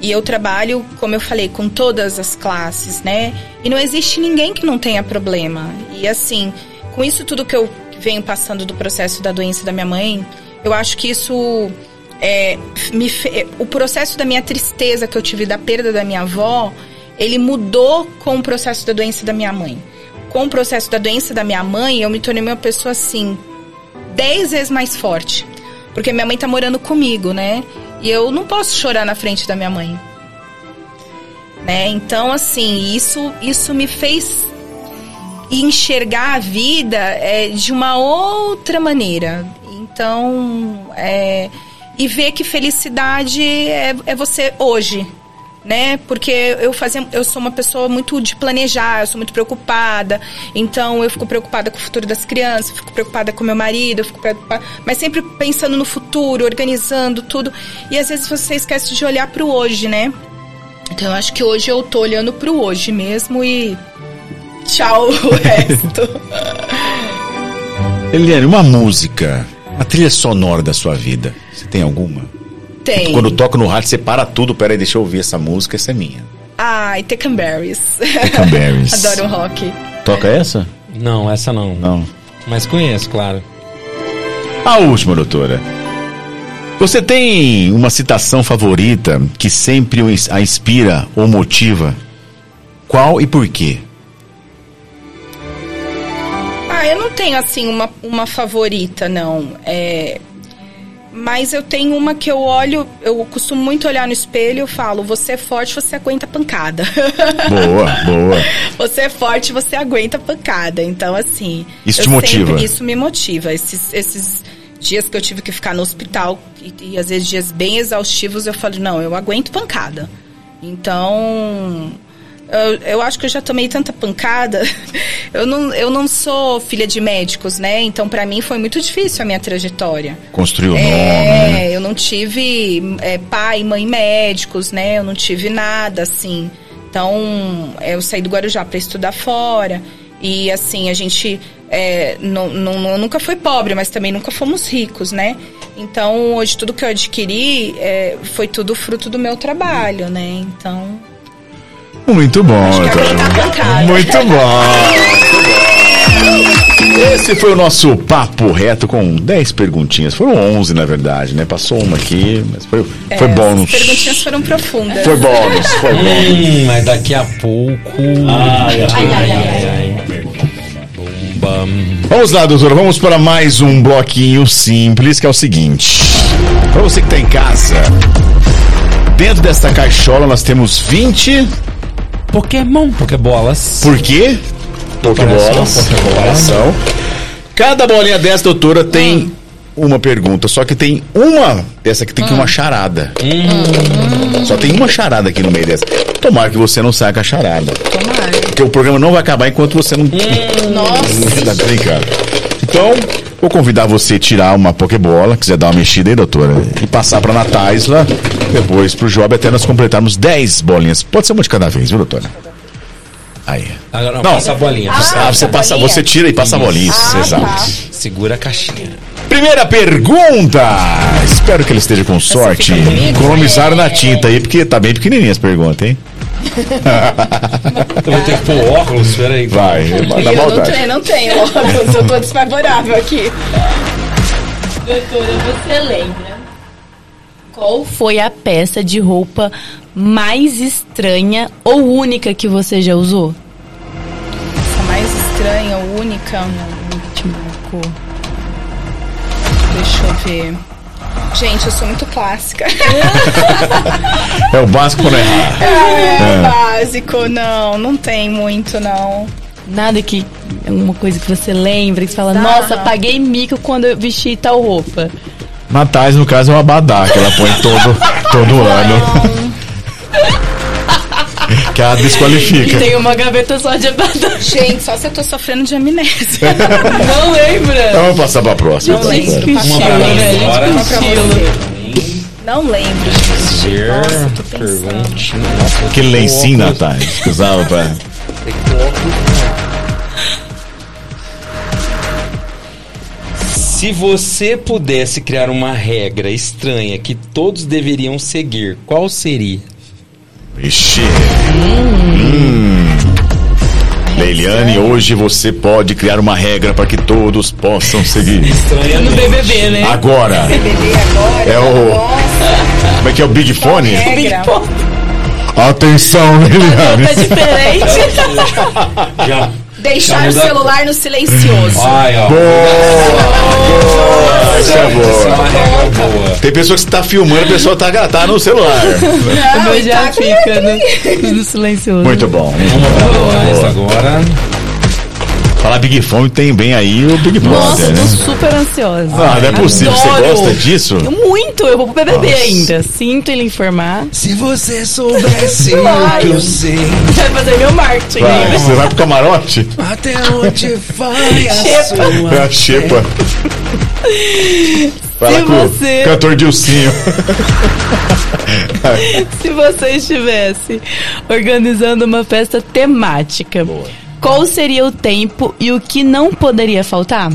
E eu trabalho, como eu falei, com todas as classes, né? E não existe ninguém que não tenha problema. E assim, com isso tudo que eu venho passando do processo da doença da minha mãe, eu acho que isso é, me fe- o processo da minha tristeza que eu tive da perda da minha avó, ele mudou com o processo da doença da minha mãe. Com o processo da doença da minha mãe, eu me tornei uma pessoa assim, dez vezes mais forte. Porque minha mãe tá morando comigo, né? E eu não posso chorar na frente da minha mãe. Né? Então, assim, isso, isso me fez enxergar a vida é, de uma outra maneira. Então, é, e ver que felicidade é, é você hoje, né? Porque eu fazia, eu sou uma pessoa muito de planejar, eu sou muito preocupada. Então eu fico preocupada com o futuro das crianças, fico preocupada com meu marido, eu fico preocupada, mas sempre pensando no futuro, organizando tudo. E às vezes você esquece de olhar para o hoje, né? Então eu acho que hoje eu tô olhando para o hoje mesmo e tchau o resto. Eliane, uma música, a trilha sonora da sua vida, você tem alguma? Tem. Quando toca no rádio, você para tudo, peraí, deixa eu ouvir essa música, essa é minha. Ai, Berries. Berries. Adoro rock. Toca essa? Não, essa não. Não. Mas conheço, claro. A última, doutora. Você tem uma citação favorita que sempre a inspira ou motiva? Qual e por quê? Ah, eu não tenho assim uma, uma favorita, não. É, mas eu tenho uma que eu olho, eu costumo muito olhar no espelho e falo, você é forte, você aguenta pancada. Boa, boa. você é forte, você aguenta pancada. Então, assim. Isso te motiva? sempre- isso me motiva. Esses, esses dias que eu tive que ficar no hospital, e, e às vezes dias bem exaustivos, eu falo, não, eu aguento pancada. Então. Eu, eu acho que eu já tomei tanta pancada. Eu não, eu não sou filha de médicos, né? Então, pra mim, foi muito difícil a minha trajetória. Construiu o nome, É, eu não tive é, pai e mãe médicos, né? Eu não tive nada, assim. Então, é, eu saí do Guarujá para estudar fora. E, assim, a gente é, não, não, nunca foi pobre, mas também nunca fomos ricos, né? Então, hoje, tudo que eu adquiri é, foi tudo fruto do meu trabalho, né? Então, Muito bom, pancada. Muito bom. Esse foi o nosso papo reto com 10 perguntinhas. Foram 11, na verdade, né? Passou uma aqui, mas foi, foi é, bônus. As perguntinhas foram profundas. Foi bônus, foi bônus. Hum, mas daqui a pouco. Ai, ai, ai, ai. Bomba. Vamos lá, doutora, vamos para mais um bloquinho simples, que é o seguinte. Para você que está em casa, dentro desta caixola nós temos 20. Pokémon, Pokébolas. Por quê? Pokébolas. Coração. Cada bolinha dessa, doutora, tem uma pergunta. Só que tem uma dessa que tem que uma charada. Só tem uma charada aqui no meio dessa. Tomara que você não saia com a charada. Tomara. Porque o programa não vai acabar enquanto você não. Nossa. tá brincando. Então, vou convidar você a tirar uma Pokébola, quiser dar uma mexida aí, doutora, e passar pra Nataisla, depois pro Job, até nós completarmos 10 bolinhas. Pode ser uma de cada vez, viu, doutora? Aí. Agora não, Não. passa a bolinha. Ah, você passa, bolinha? você tira e passa a bolinha. Isso, Ah, exato. tá. Segura a caixinha. Primeira pergunta. Espero que ele esteja com sorte. Economizaram na tinta aí, porque tá bem pequenininha as perguntas, hein? Eu vou ter que pôr óculos, peraí. Vai, na eu não maldade. tenho, não tenho óculos, eu tô desfavorável aqui. Doutora, você lembra? Qual foi a peça de roupa mais estranha ou única que você já usou? Essa mais estranha, única. Que te marcou. Deixa eu ver. Gente, eu sou muito clássica. É o básico pra errar. É, básico, não, não tem muito, não. Nada que. Alguma coisa que você lembra, que você fala, Tá. nossa, paguei mico quando eu vesti tal roupa. Natais, no caso, é um abadá que ela põe todo, todo ano. que ela desqualifica. E tem uma gaveta só de abadá. Gente, só se eu tô sofrendo de amnésia. Não lembra? Então vamos passar pra próxima. Não lembro. Que? Uma pra Estilo. você. Não lembro. Nossa, tô pensando. Aquele lencinho, Natais, que usava pra... Se você pudesse criar uma regra estranha que todos deveriam seguir, qual seria? Ixi. Hum. Leiliane, hoje você pode criar uma regra para que todos possam seguir. Estranha No BBB, né? Agora, BBB agora. É o- Nossa, como é que é o Big Fone? regra. Atenção, Leiliane. Tá diferente. Já. Deixar o celular no silencioso. Ai, ó. Boa! É Essa é boa. boa. Tem pessoa que está filmando, a pessoa tá, tá no celular. O meu já tá fica no, no silencioso. Muito bom. Essa agora. Falar Big Fone tem bem aí o Big Nossa, Brother, eu tô né? super ansiosa. Ah, não é possível. Você Adoro. gosta disso? Muito, eu vou pro BBB Nossa. ainda. Sinto ele informar. Se você soubesse o que eu sei, Vai fazer meu marketing Vai, ainda. você vai pro camarote? até onde vai a Xepa. É a Xepa. Fala Se com o você- cantor Dilcinho. Se você estivesse organizando uma festa temática, qual seria o tempo e o que não poderia faltar?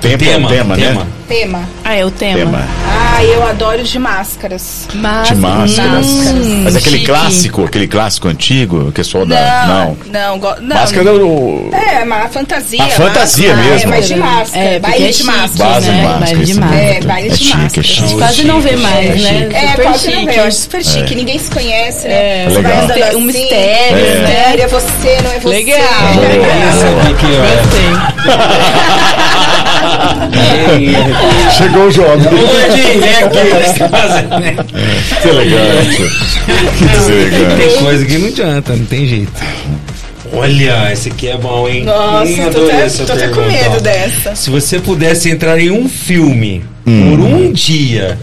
Tempo é um Tema, tema, tema. né? Tema. Ah, é o tema. Tema. Ah, eu adoro de máscaras. Mas, De máscaras. Hum, Mas aquele chique. clássico, aquele clássico antigo, que é só da. Não. Não, go- não. Máscara do. É, mas a fantasia. A fantasia máscara, mesmo. É, mas de máscara. É, baile é de chique, máscara. Né? de máscara. Baile de isso máscara. É, baile de chique, máscara. É chique. Quase não vê mais, chique. né? É, Super quase não vê. Eu acho super chique. Ninguém se conhece, né? É, legal. andando Um assim, mistério, É. né? mistério, é você, não é você. Legal. Boa. Aqui, ó. Gostei. Chegou o jovem. Você tá fazendo? né? Que elegante. Que deselegante. Tem coisa que não adianta, não tem jeito. Olha, esse aqui é bom, hein? Nossa, Hum, tô até, tô até com medo dessa. Se você pudesse entrar em um filme por um dia,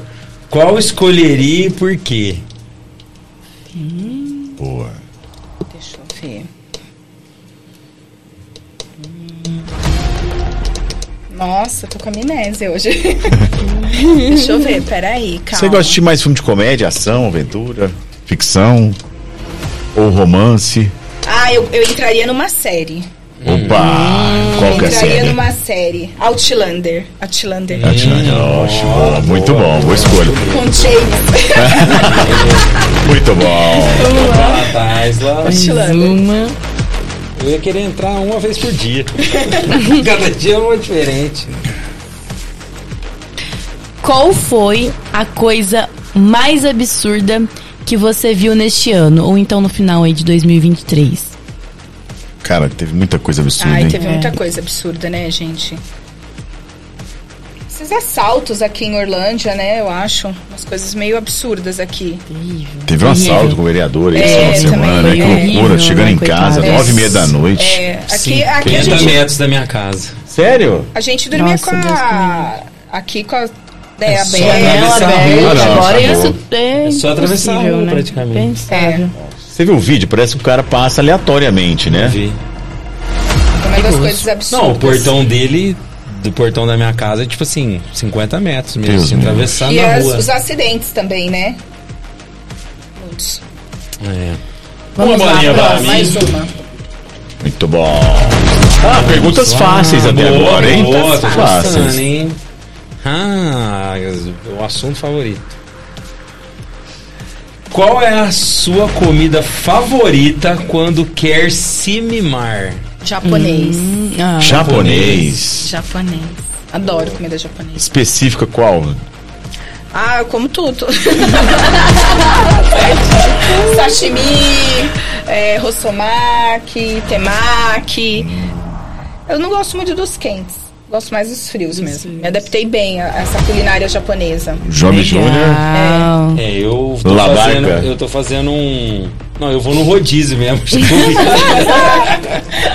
qual escolheria e por quê? Nossa, tô com amnésia hoje. Deixa eu ver, peraí, calma. Você gosta de mais filme de comédia, ação, aventura, ficção? Ou romance? Ah, eu, eu entraria numa série. Opa! Qual que é a entraria série? numa série. Outlander. Outlander. Ótimo, muito bom, boa escolha. Com James. Muito bom. Atrás lá. Outlander. Eu ia querer entrar uma vez por dia. Cada dia é uma diferente. Qual foi a coisa mais absurda que você viu neste ano? Ou então no final aí de 2023? Cara, teve muita coisa absurda, Ai, hein? teve muita coisa absurda, né, gente? Esses assaltos aqui em Orlândia, né, eu acho. Umas coisas meio absurdas aqui. Teve um assalto com o vereador aí É, de semana, né? Que É loucura. horrível, Chegando né, em casa, nove e meia da noite. É, aqui, aqui a 50 gente, metros da minha casa. Sério? a gente dormia Nossa, com Deus a... Aqui com a... É, É só aberta. Janela atravessar a rua. Não, Agora isso é, É só atravessar a rua, né? praticamente. Pensável. Você viu o vídeo? Parece que o cara passa aleatoriamente, né? Vi. Uma das coisas absurdas. Não, o portão dele, do portão da minha casa, é tipo assim, 50 metros mesmo, Deus assim, me atravessar E na as- rua. os acidentes também, né? Muitos. É. Vamos Uma lá, bolinha pra mim. Mais uma. Muito bom. Ah, perguntas fáceis até boa, agora, hein? Boa, tô fáceis. gostando, hein? Ah, o assunto favorito. Qual é a sua comida favorita quando quer se mimar? Japonês. Ah, Japonês. Japonês. Adoro comida japonesa. Específica qual? Ah, eu como tudo. Sashimi, é, rossomaki, temaki. Eu não gosto muito dos quentes. Gosto mais dos frios mesmo. Me adaptei bem a essa culinária japonesa. Job Júnior. legal. É, eu tô La fazendo, Barca. eu tô fazendo um, não, eu vou no rodízio mesmo.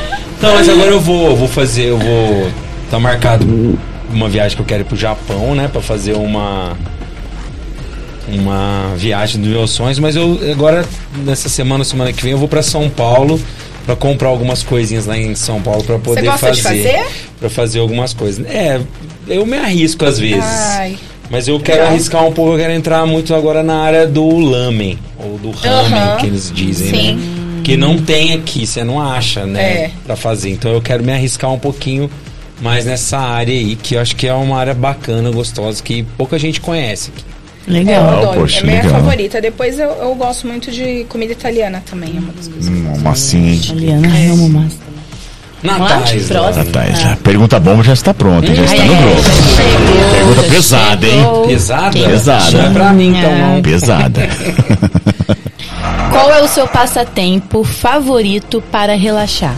não, mas agora eu vou, eu vou fazer, eu vou tá marcado uma viagem que eu quero ir pro Japão, né? Pra fazer uma. Uma viagem dos meus sonhos, mas eu agora, nessa semana, semana que vem, eu vou pra São Paulo pra comprar algumas coisinhas lá em São Paulo pra poder gosta de fazer. fazer? Pra fazer algumas coisas. É, eu me arrisco às vezes. Ai. Mas eu quero Legal. arriscar um pouco, eu quero entrar muito agora na área do lamen, ou do ramen, que eles dizem, Sim. né? Que não tem aqui, você não acha, né? É. Pra fazer. Então eu quero me arriscar um pouquinho mais nessa área aí, que eu acho que é uma área bacana, gostosa, que pouca gente conhece. aqui. É, eu Legal. adoro. poxa, é minha legal. favorita. Depois eu, eu gosto muito de comida italiana também. É uma das coisas. Hum, Uma massinha, hein? Juliana, amo massa. Natais, né? Natais. A pergunta bomba já está pronta, já está no grupo. Pergunta pesada, hein? Pesada? Pesada. Não é pra mim, então, não. Pesada. Qual é o seu passatempo favorito para relaxar?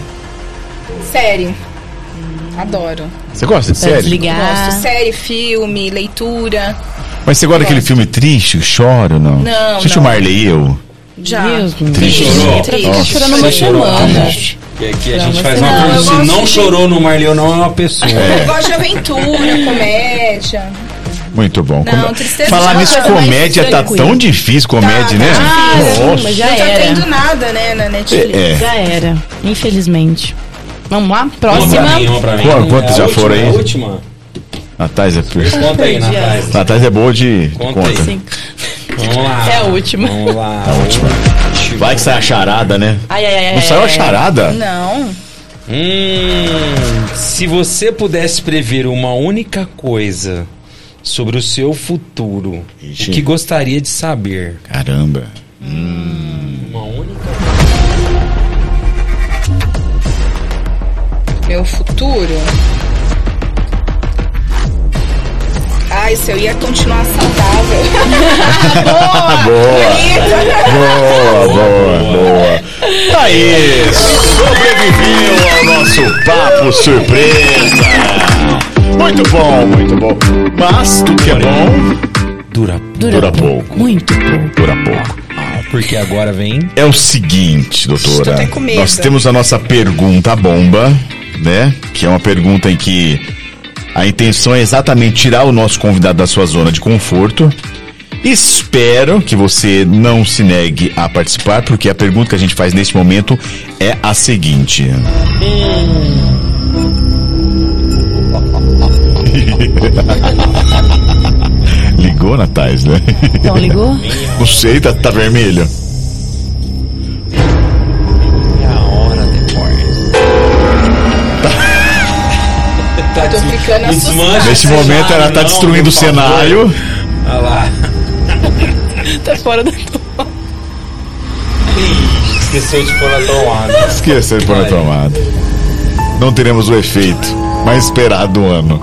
Série. Adoro. Você gosta de série? desligar. Gosto. Série, filme, leitura. Mas você gosta daquele filme triste, chora ou não? Não, Assiste não. o Marley e eu. Já. Deus, meu Triste. Deus. Chorou? Pra ficar Nossa. chorando uma Você Porque aqui a Não, gente faz uma coisa. Se não de- chorou no Marley, não é uma pessoa. Eu gosto de aventura, comédia. Muito bom. Não, tristeza Falar nisso, mais comédia tá tranquila. tão difícil, comédia, Tá, né? tá Ah, difícil. sim, mas já não tá era. tendo nada, né, na Netflix. É. Já era, infelizmente. Vamos lá, Uma próxima. pra mim, uma pra mim. Qual- quantas É já última, foram aí? é a última. Natais é... Conta aí, Natais. Natais é boa de Conta conta. Vamos lá. É a última. Vamos lá. A última. Vai que sai a charada, né? Ai, ai, ai. Não saiu a charada? Não. Hum, se você pudesse prever uma única coisa sobre o seu futuro, Ixi. o que gostaria de saber? Caramba. Uma única Meu futuro. Ai, se eu ia continuar saudável. boa! Boa, boa, boa. Aí, sobreviveu ao nosso papo surpresa. Muito bom, muito bom. Mas tudo que é bom dura. dura pouco. Muito pouco. Dura pouco. Porque agora vem. É o seguinte, doutora. Tô até com medo. Nós temos a nossa pergunta bomba, né? Que é uma pergunta em que a intenção é exatamente tirar o nosso convidado da sua zona de conforto. Espero que você não se negue a participar, porque a pergunta que a gente faz neste momento é a seguinte. Ligou, Natais, né? Então, ligou? Não sei, tá, tá vermelho. Tá assustada. Nesse momento ela tá destruindo o cenário. Olha lá. Tá fora da Esqueceu de pôr na tomada. Esqueça de pôr na tomada. Não teremos o efeito mais esperado do ano.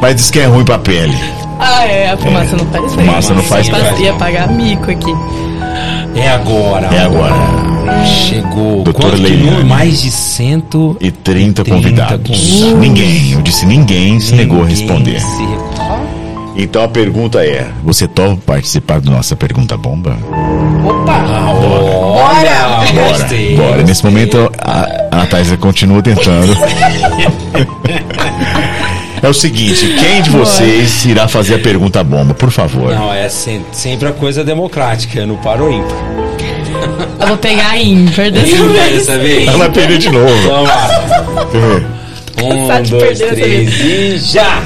Mas diz que é ruim pra pele. Ah, é, a fumaça não faz bem. fumaça não faz bem. Ia pagar mico aqui. É agora. É agora. Chegou. Que Leiliane. número? Mais de cento E 30 30 convidados. convidados. Ninguém, eu disse ninguém se negou a Ninguém responder. se. Então a pergunta é: você topa participar da nossa pergunta bomba? Opa! Olha, Bora, gostei. bora. Nesse momento a, a Natália continua tentando. é o seguinte: quem de vocês irá fazer a pergunta bomba, por favor? Não, é sem- sempre a coisa democrática, é no paro ímpar. Eu vou pegar a ímpar dessa vez. Dessa vez? Ela vai perder de novo. Vamos lá. Um, dois, três e já!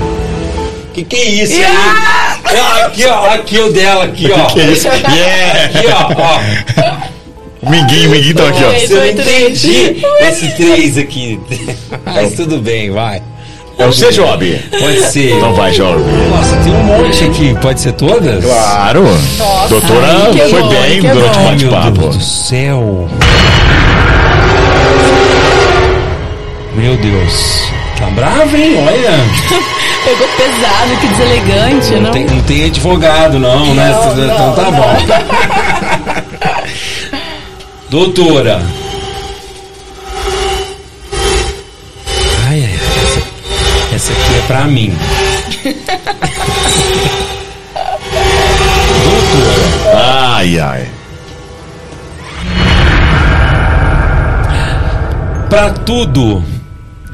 Que que é isso aí? Ah, Aqui, ó, aqui o dela, aqui, ó. Que isso? Yeah! Aqui, ó, ó. O Minguinho, o Minguinho tá aqui, ó. Eu entendi esse três aqui. Mas tudo bem, vai. É o C, Job? Pode ser. Então vai, Job. Nossa, tem um monte aqui. Pode ser todas? Claro. Doutora Ai, que foi bom, bem que durante o. Ai, meu bate-papo. Deus do céu. Meu Deus. Tá bravo, hein? Olha. Pegou pesado, que deselegante, não? Não tem, não tem advogado, não, né? Não, então não, tá não. bom. Doutora. Essa, aqui é pra mim. Doutora. Ai, ai. Pra tudo,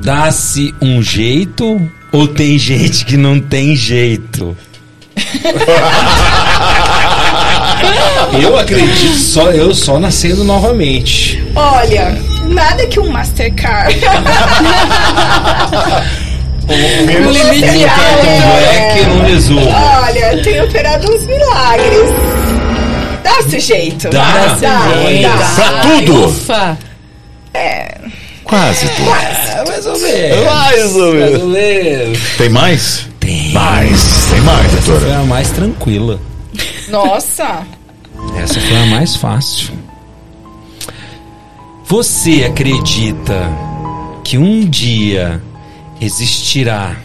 dá-se um jeito Ou tem gente que não tem jeito? eu acredito só eu só nascendo novamente. Olha, nada que um Mastercard. O limite cartão black não resolve. Olha, tem operado uns milagres. Dá-se jeito. Dá, dá, dá, Pra tudo! Ufa! Quase tudo. Ah, mais ou menos. Mais ou Mais menos. ou menos. Tem mais? Tem. Mais. Tem mais, Essa foi doutora. a mais tranquila. Nossa. Essa foi a mais fácil. Você acredita que um dia existirá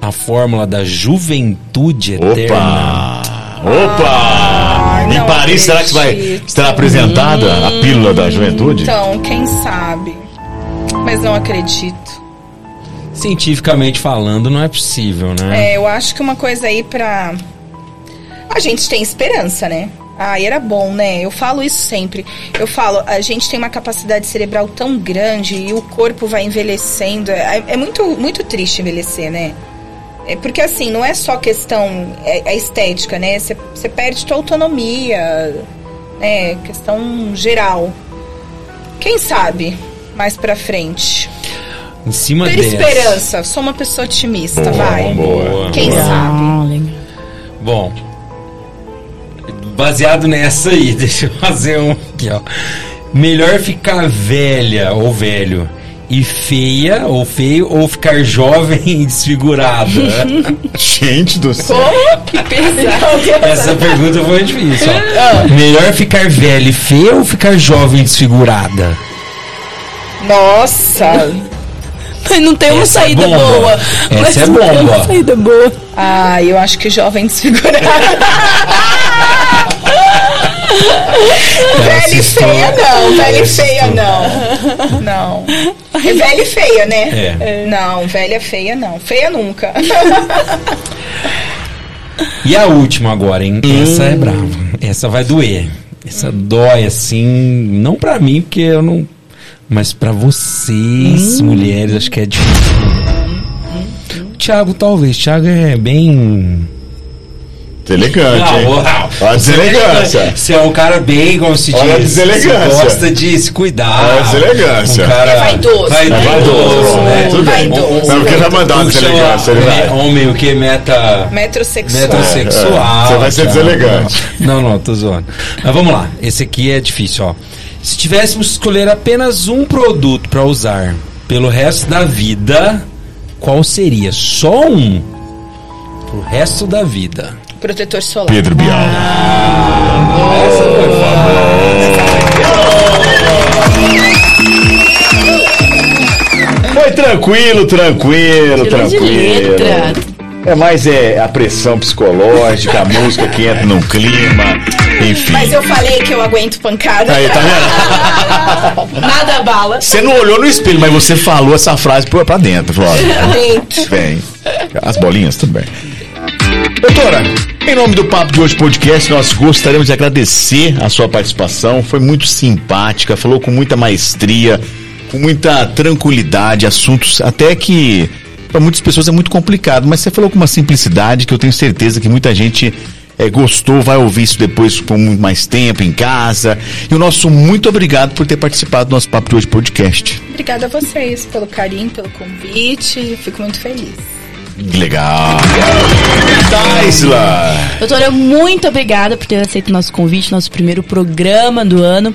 a fórmula da juventude eterna? Opa! Opa! em não Paris, será que vai estar apresentada a pílula da juventude? Então, quem sabe? Mas não acredito. Cientificamente falando, não é possível, né? É, eu acho que uma coisa aí pra. A gente tem esperança, né? Ah, e era bom, né? Eu falo isso sempre. Eu falo, a gente tem uma capacidade cerebral tão grande e o corpo vai envelhecendo. É, é muito, muito triste envelhecer, né? É porque assim, não é só questão é, é estética, né? Você perde tua autonomia, né? Questão geral. Quem sabe mais pra frente? Em cima Ter dessa. esperança. Sou uma pessoa otimista, vai. boa, Quem boa. sabe? Ah. Bom, baseado nessa aí, deixa eu fazer um aqui, ó. Melhor ficar velha ou velho e feia ou feio ou ficar jovem e desfigurada? Gente do céu. Que pesado. Essa pergunta foi difícil. Ó. Melhor ficar velha e feia ou ficar jovem e desfigurada? Nossa. Mas não tem uma Essa é saída bomba. boa. Essa Mas é não tem bomba. uma saída boa. Ah, eu acho que jovem desfigurado. Velha e feia não, velha e feia não. Não. É velha e feia, né? É. Não, velha feia não. Feia nunca. E a última agora, hein? Essa é brava. Essa vai doer. Essa dói assim, não pra mim, porque eu não. Mas pra vocês, mulheres, acho que é difícil. O Thiago, talvez. Thiago é bem. Deselegante, hein? uau. Olha a deselegância. Você é um cara bem, como se diz. Olha a deselegância. Você gosta de se cuidar. Olha a deselegância. Um cara É vaidoso. Vaidoso, É vaidoso, né? tudo bem. Vaidoso. Não, porque vai mandar uma chama- deselegância, ele vai. é, Homem, o que? Meta. Metrosexual. Metrosexual. É, você vai ser deselegante. Não, não, tô zoando. Mas vamos lá. Esse aqui é difícil, ó. Se tivéssemos que escolher apenas um produto pra usar pelo resto da vida, qual seria? Só um? Pro resto da vida. Protetor solar. Pedro Bial. Essa foi Foi tranquilo, tranquilo, tranquilo. É mais é a pressão psicológica, a música que entra num clima, enfim. Mas eu falei que eu aguento pancada. Aí, tá vendo? Nada bala. Você não olhou no espelho, mas você falou essa frase pra pra dentro. Olha, Dentro. Vem. As bolinhas, tudo bem. Doutora, em nome do Papo de Hoje Podcast, nós gostaríamos de agradecer a sua participação. Foi muito simpática, falou com muita maestria, com muita tranquilidade, assuntos até que para muitas pessoas é muito complicado, mas você falou com uma simplicidade que eu tenho certeza que muita gente eh, gostou, vai ouvir isso depois com muito mais tempo em casa. E o nosso muito obrigado por ter participado do nosso Papo de Hoje Podcast. Obrigada a vocês pelo carinho, pelo convite. Fico muito feliz. Legal. Taisla. Doutora, muito obrigada por ter aceito o nosso convite, nosso primeiro programa do ano.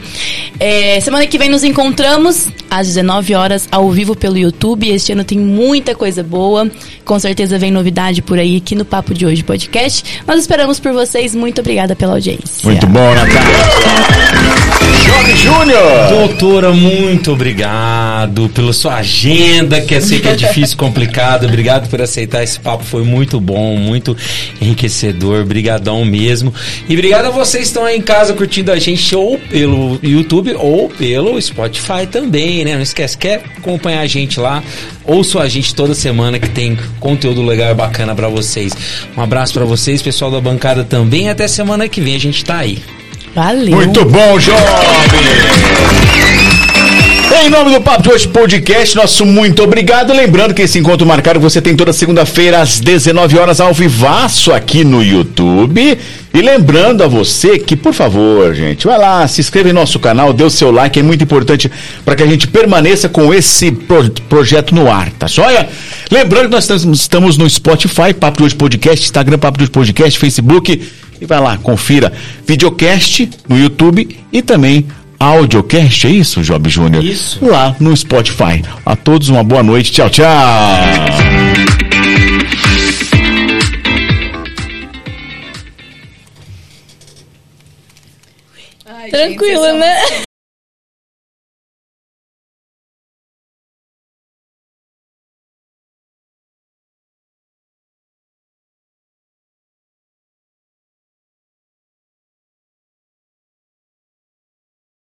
É, semana que vem nos encontramos às 19 horas ao vivo pelo YouTube. Este ano tem muita coisa boa. Com certeza vem novidade por aí aqui no Papo de Hoje Podcast. Nós esperamos por vocês. Muito obrigada pela audiência. Muito bom, Natália. Jovem Júnior. Doutora, muito obrigado pela sua agenda, que eu sei que é difícil, complicado. Obrigado por aceitar esse papo, foi muito bom, muito enriquecedor. Brigadão mesmo. E obrigado a vocês que estão aí em casa curtindo a gente ou pelo YouTube ou pelo Spotify também, né? Não esquece, quer acompanhar a gente lá? Ouça a gente toda semana que tem conteúdo legal e bacana pra vocês. Um abraço pra vocês, pessoal da bancada também. Até semana que vem a gente tá aí. Valeu. Muito bom, jovem. Em nome do Papo de Hoje Podcast, nosso muito obrigado. Lembrando que esse encontro marcado você tem toda segunda-feira às 19 horas ao vivaço aqui no YouTube. E lembrando a você que, por favor, gente, vai lá, se inscreva em nosso canal, dê o seu like, é muito importante para que a gente permaneça com esse pro projeto no ar, tá joia? Lembrando que nós estamos no Spotify, Papo de Hoje Podcast, Instagram, Papo de Hoje Podcast, Facebook. E vai lá, confira videocast no YouTube e também audiocast, é isso, Job Júnior? Isso. Lá no Spotify. A todos uma boa noite. Tchau, tchau. Ai, Tranquilo, gente, né?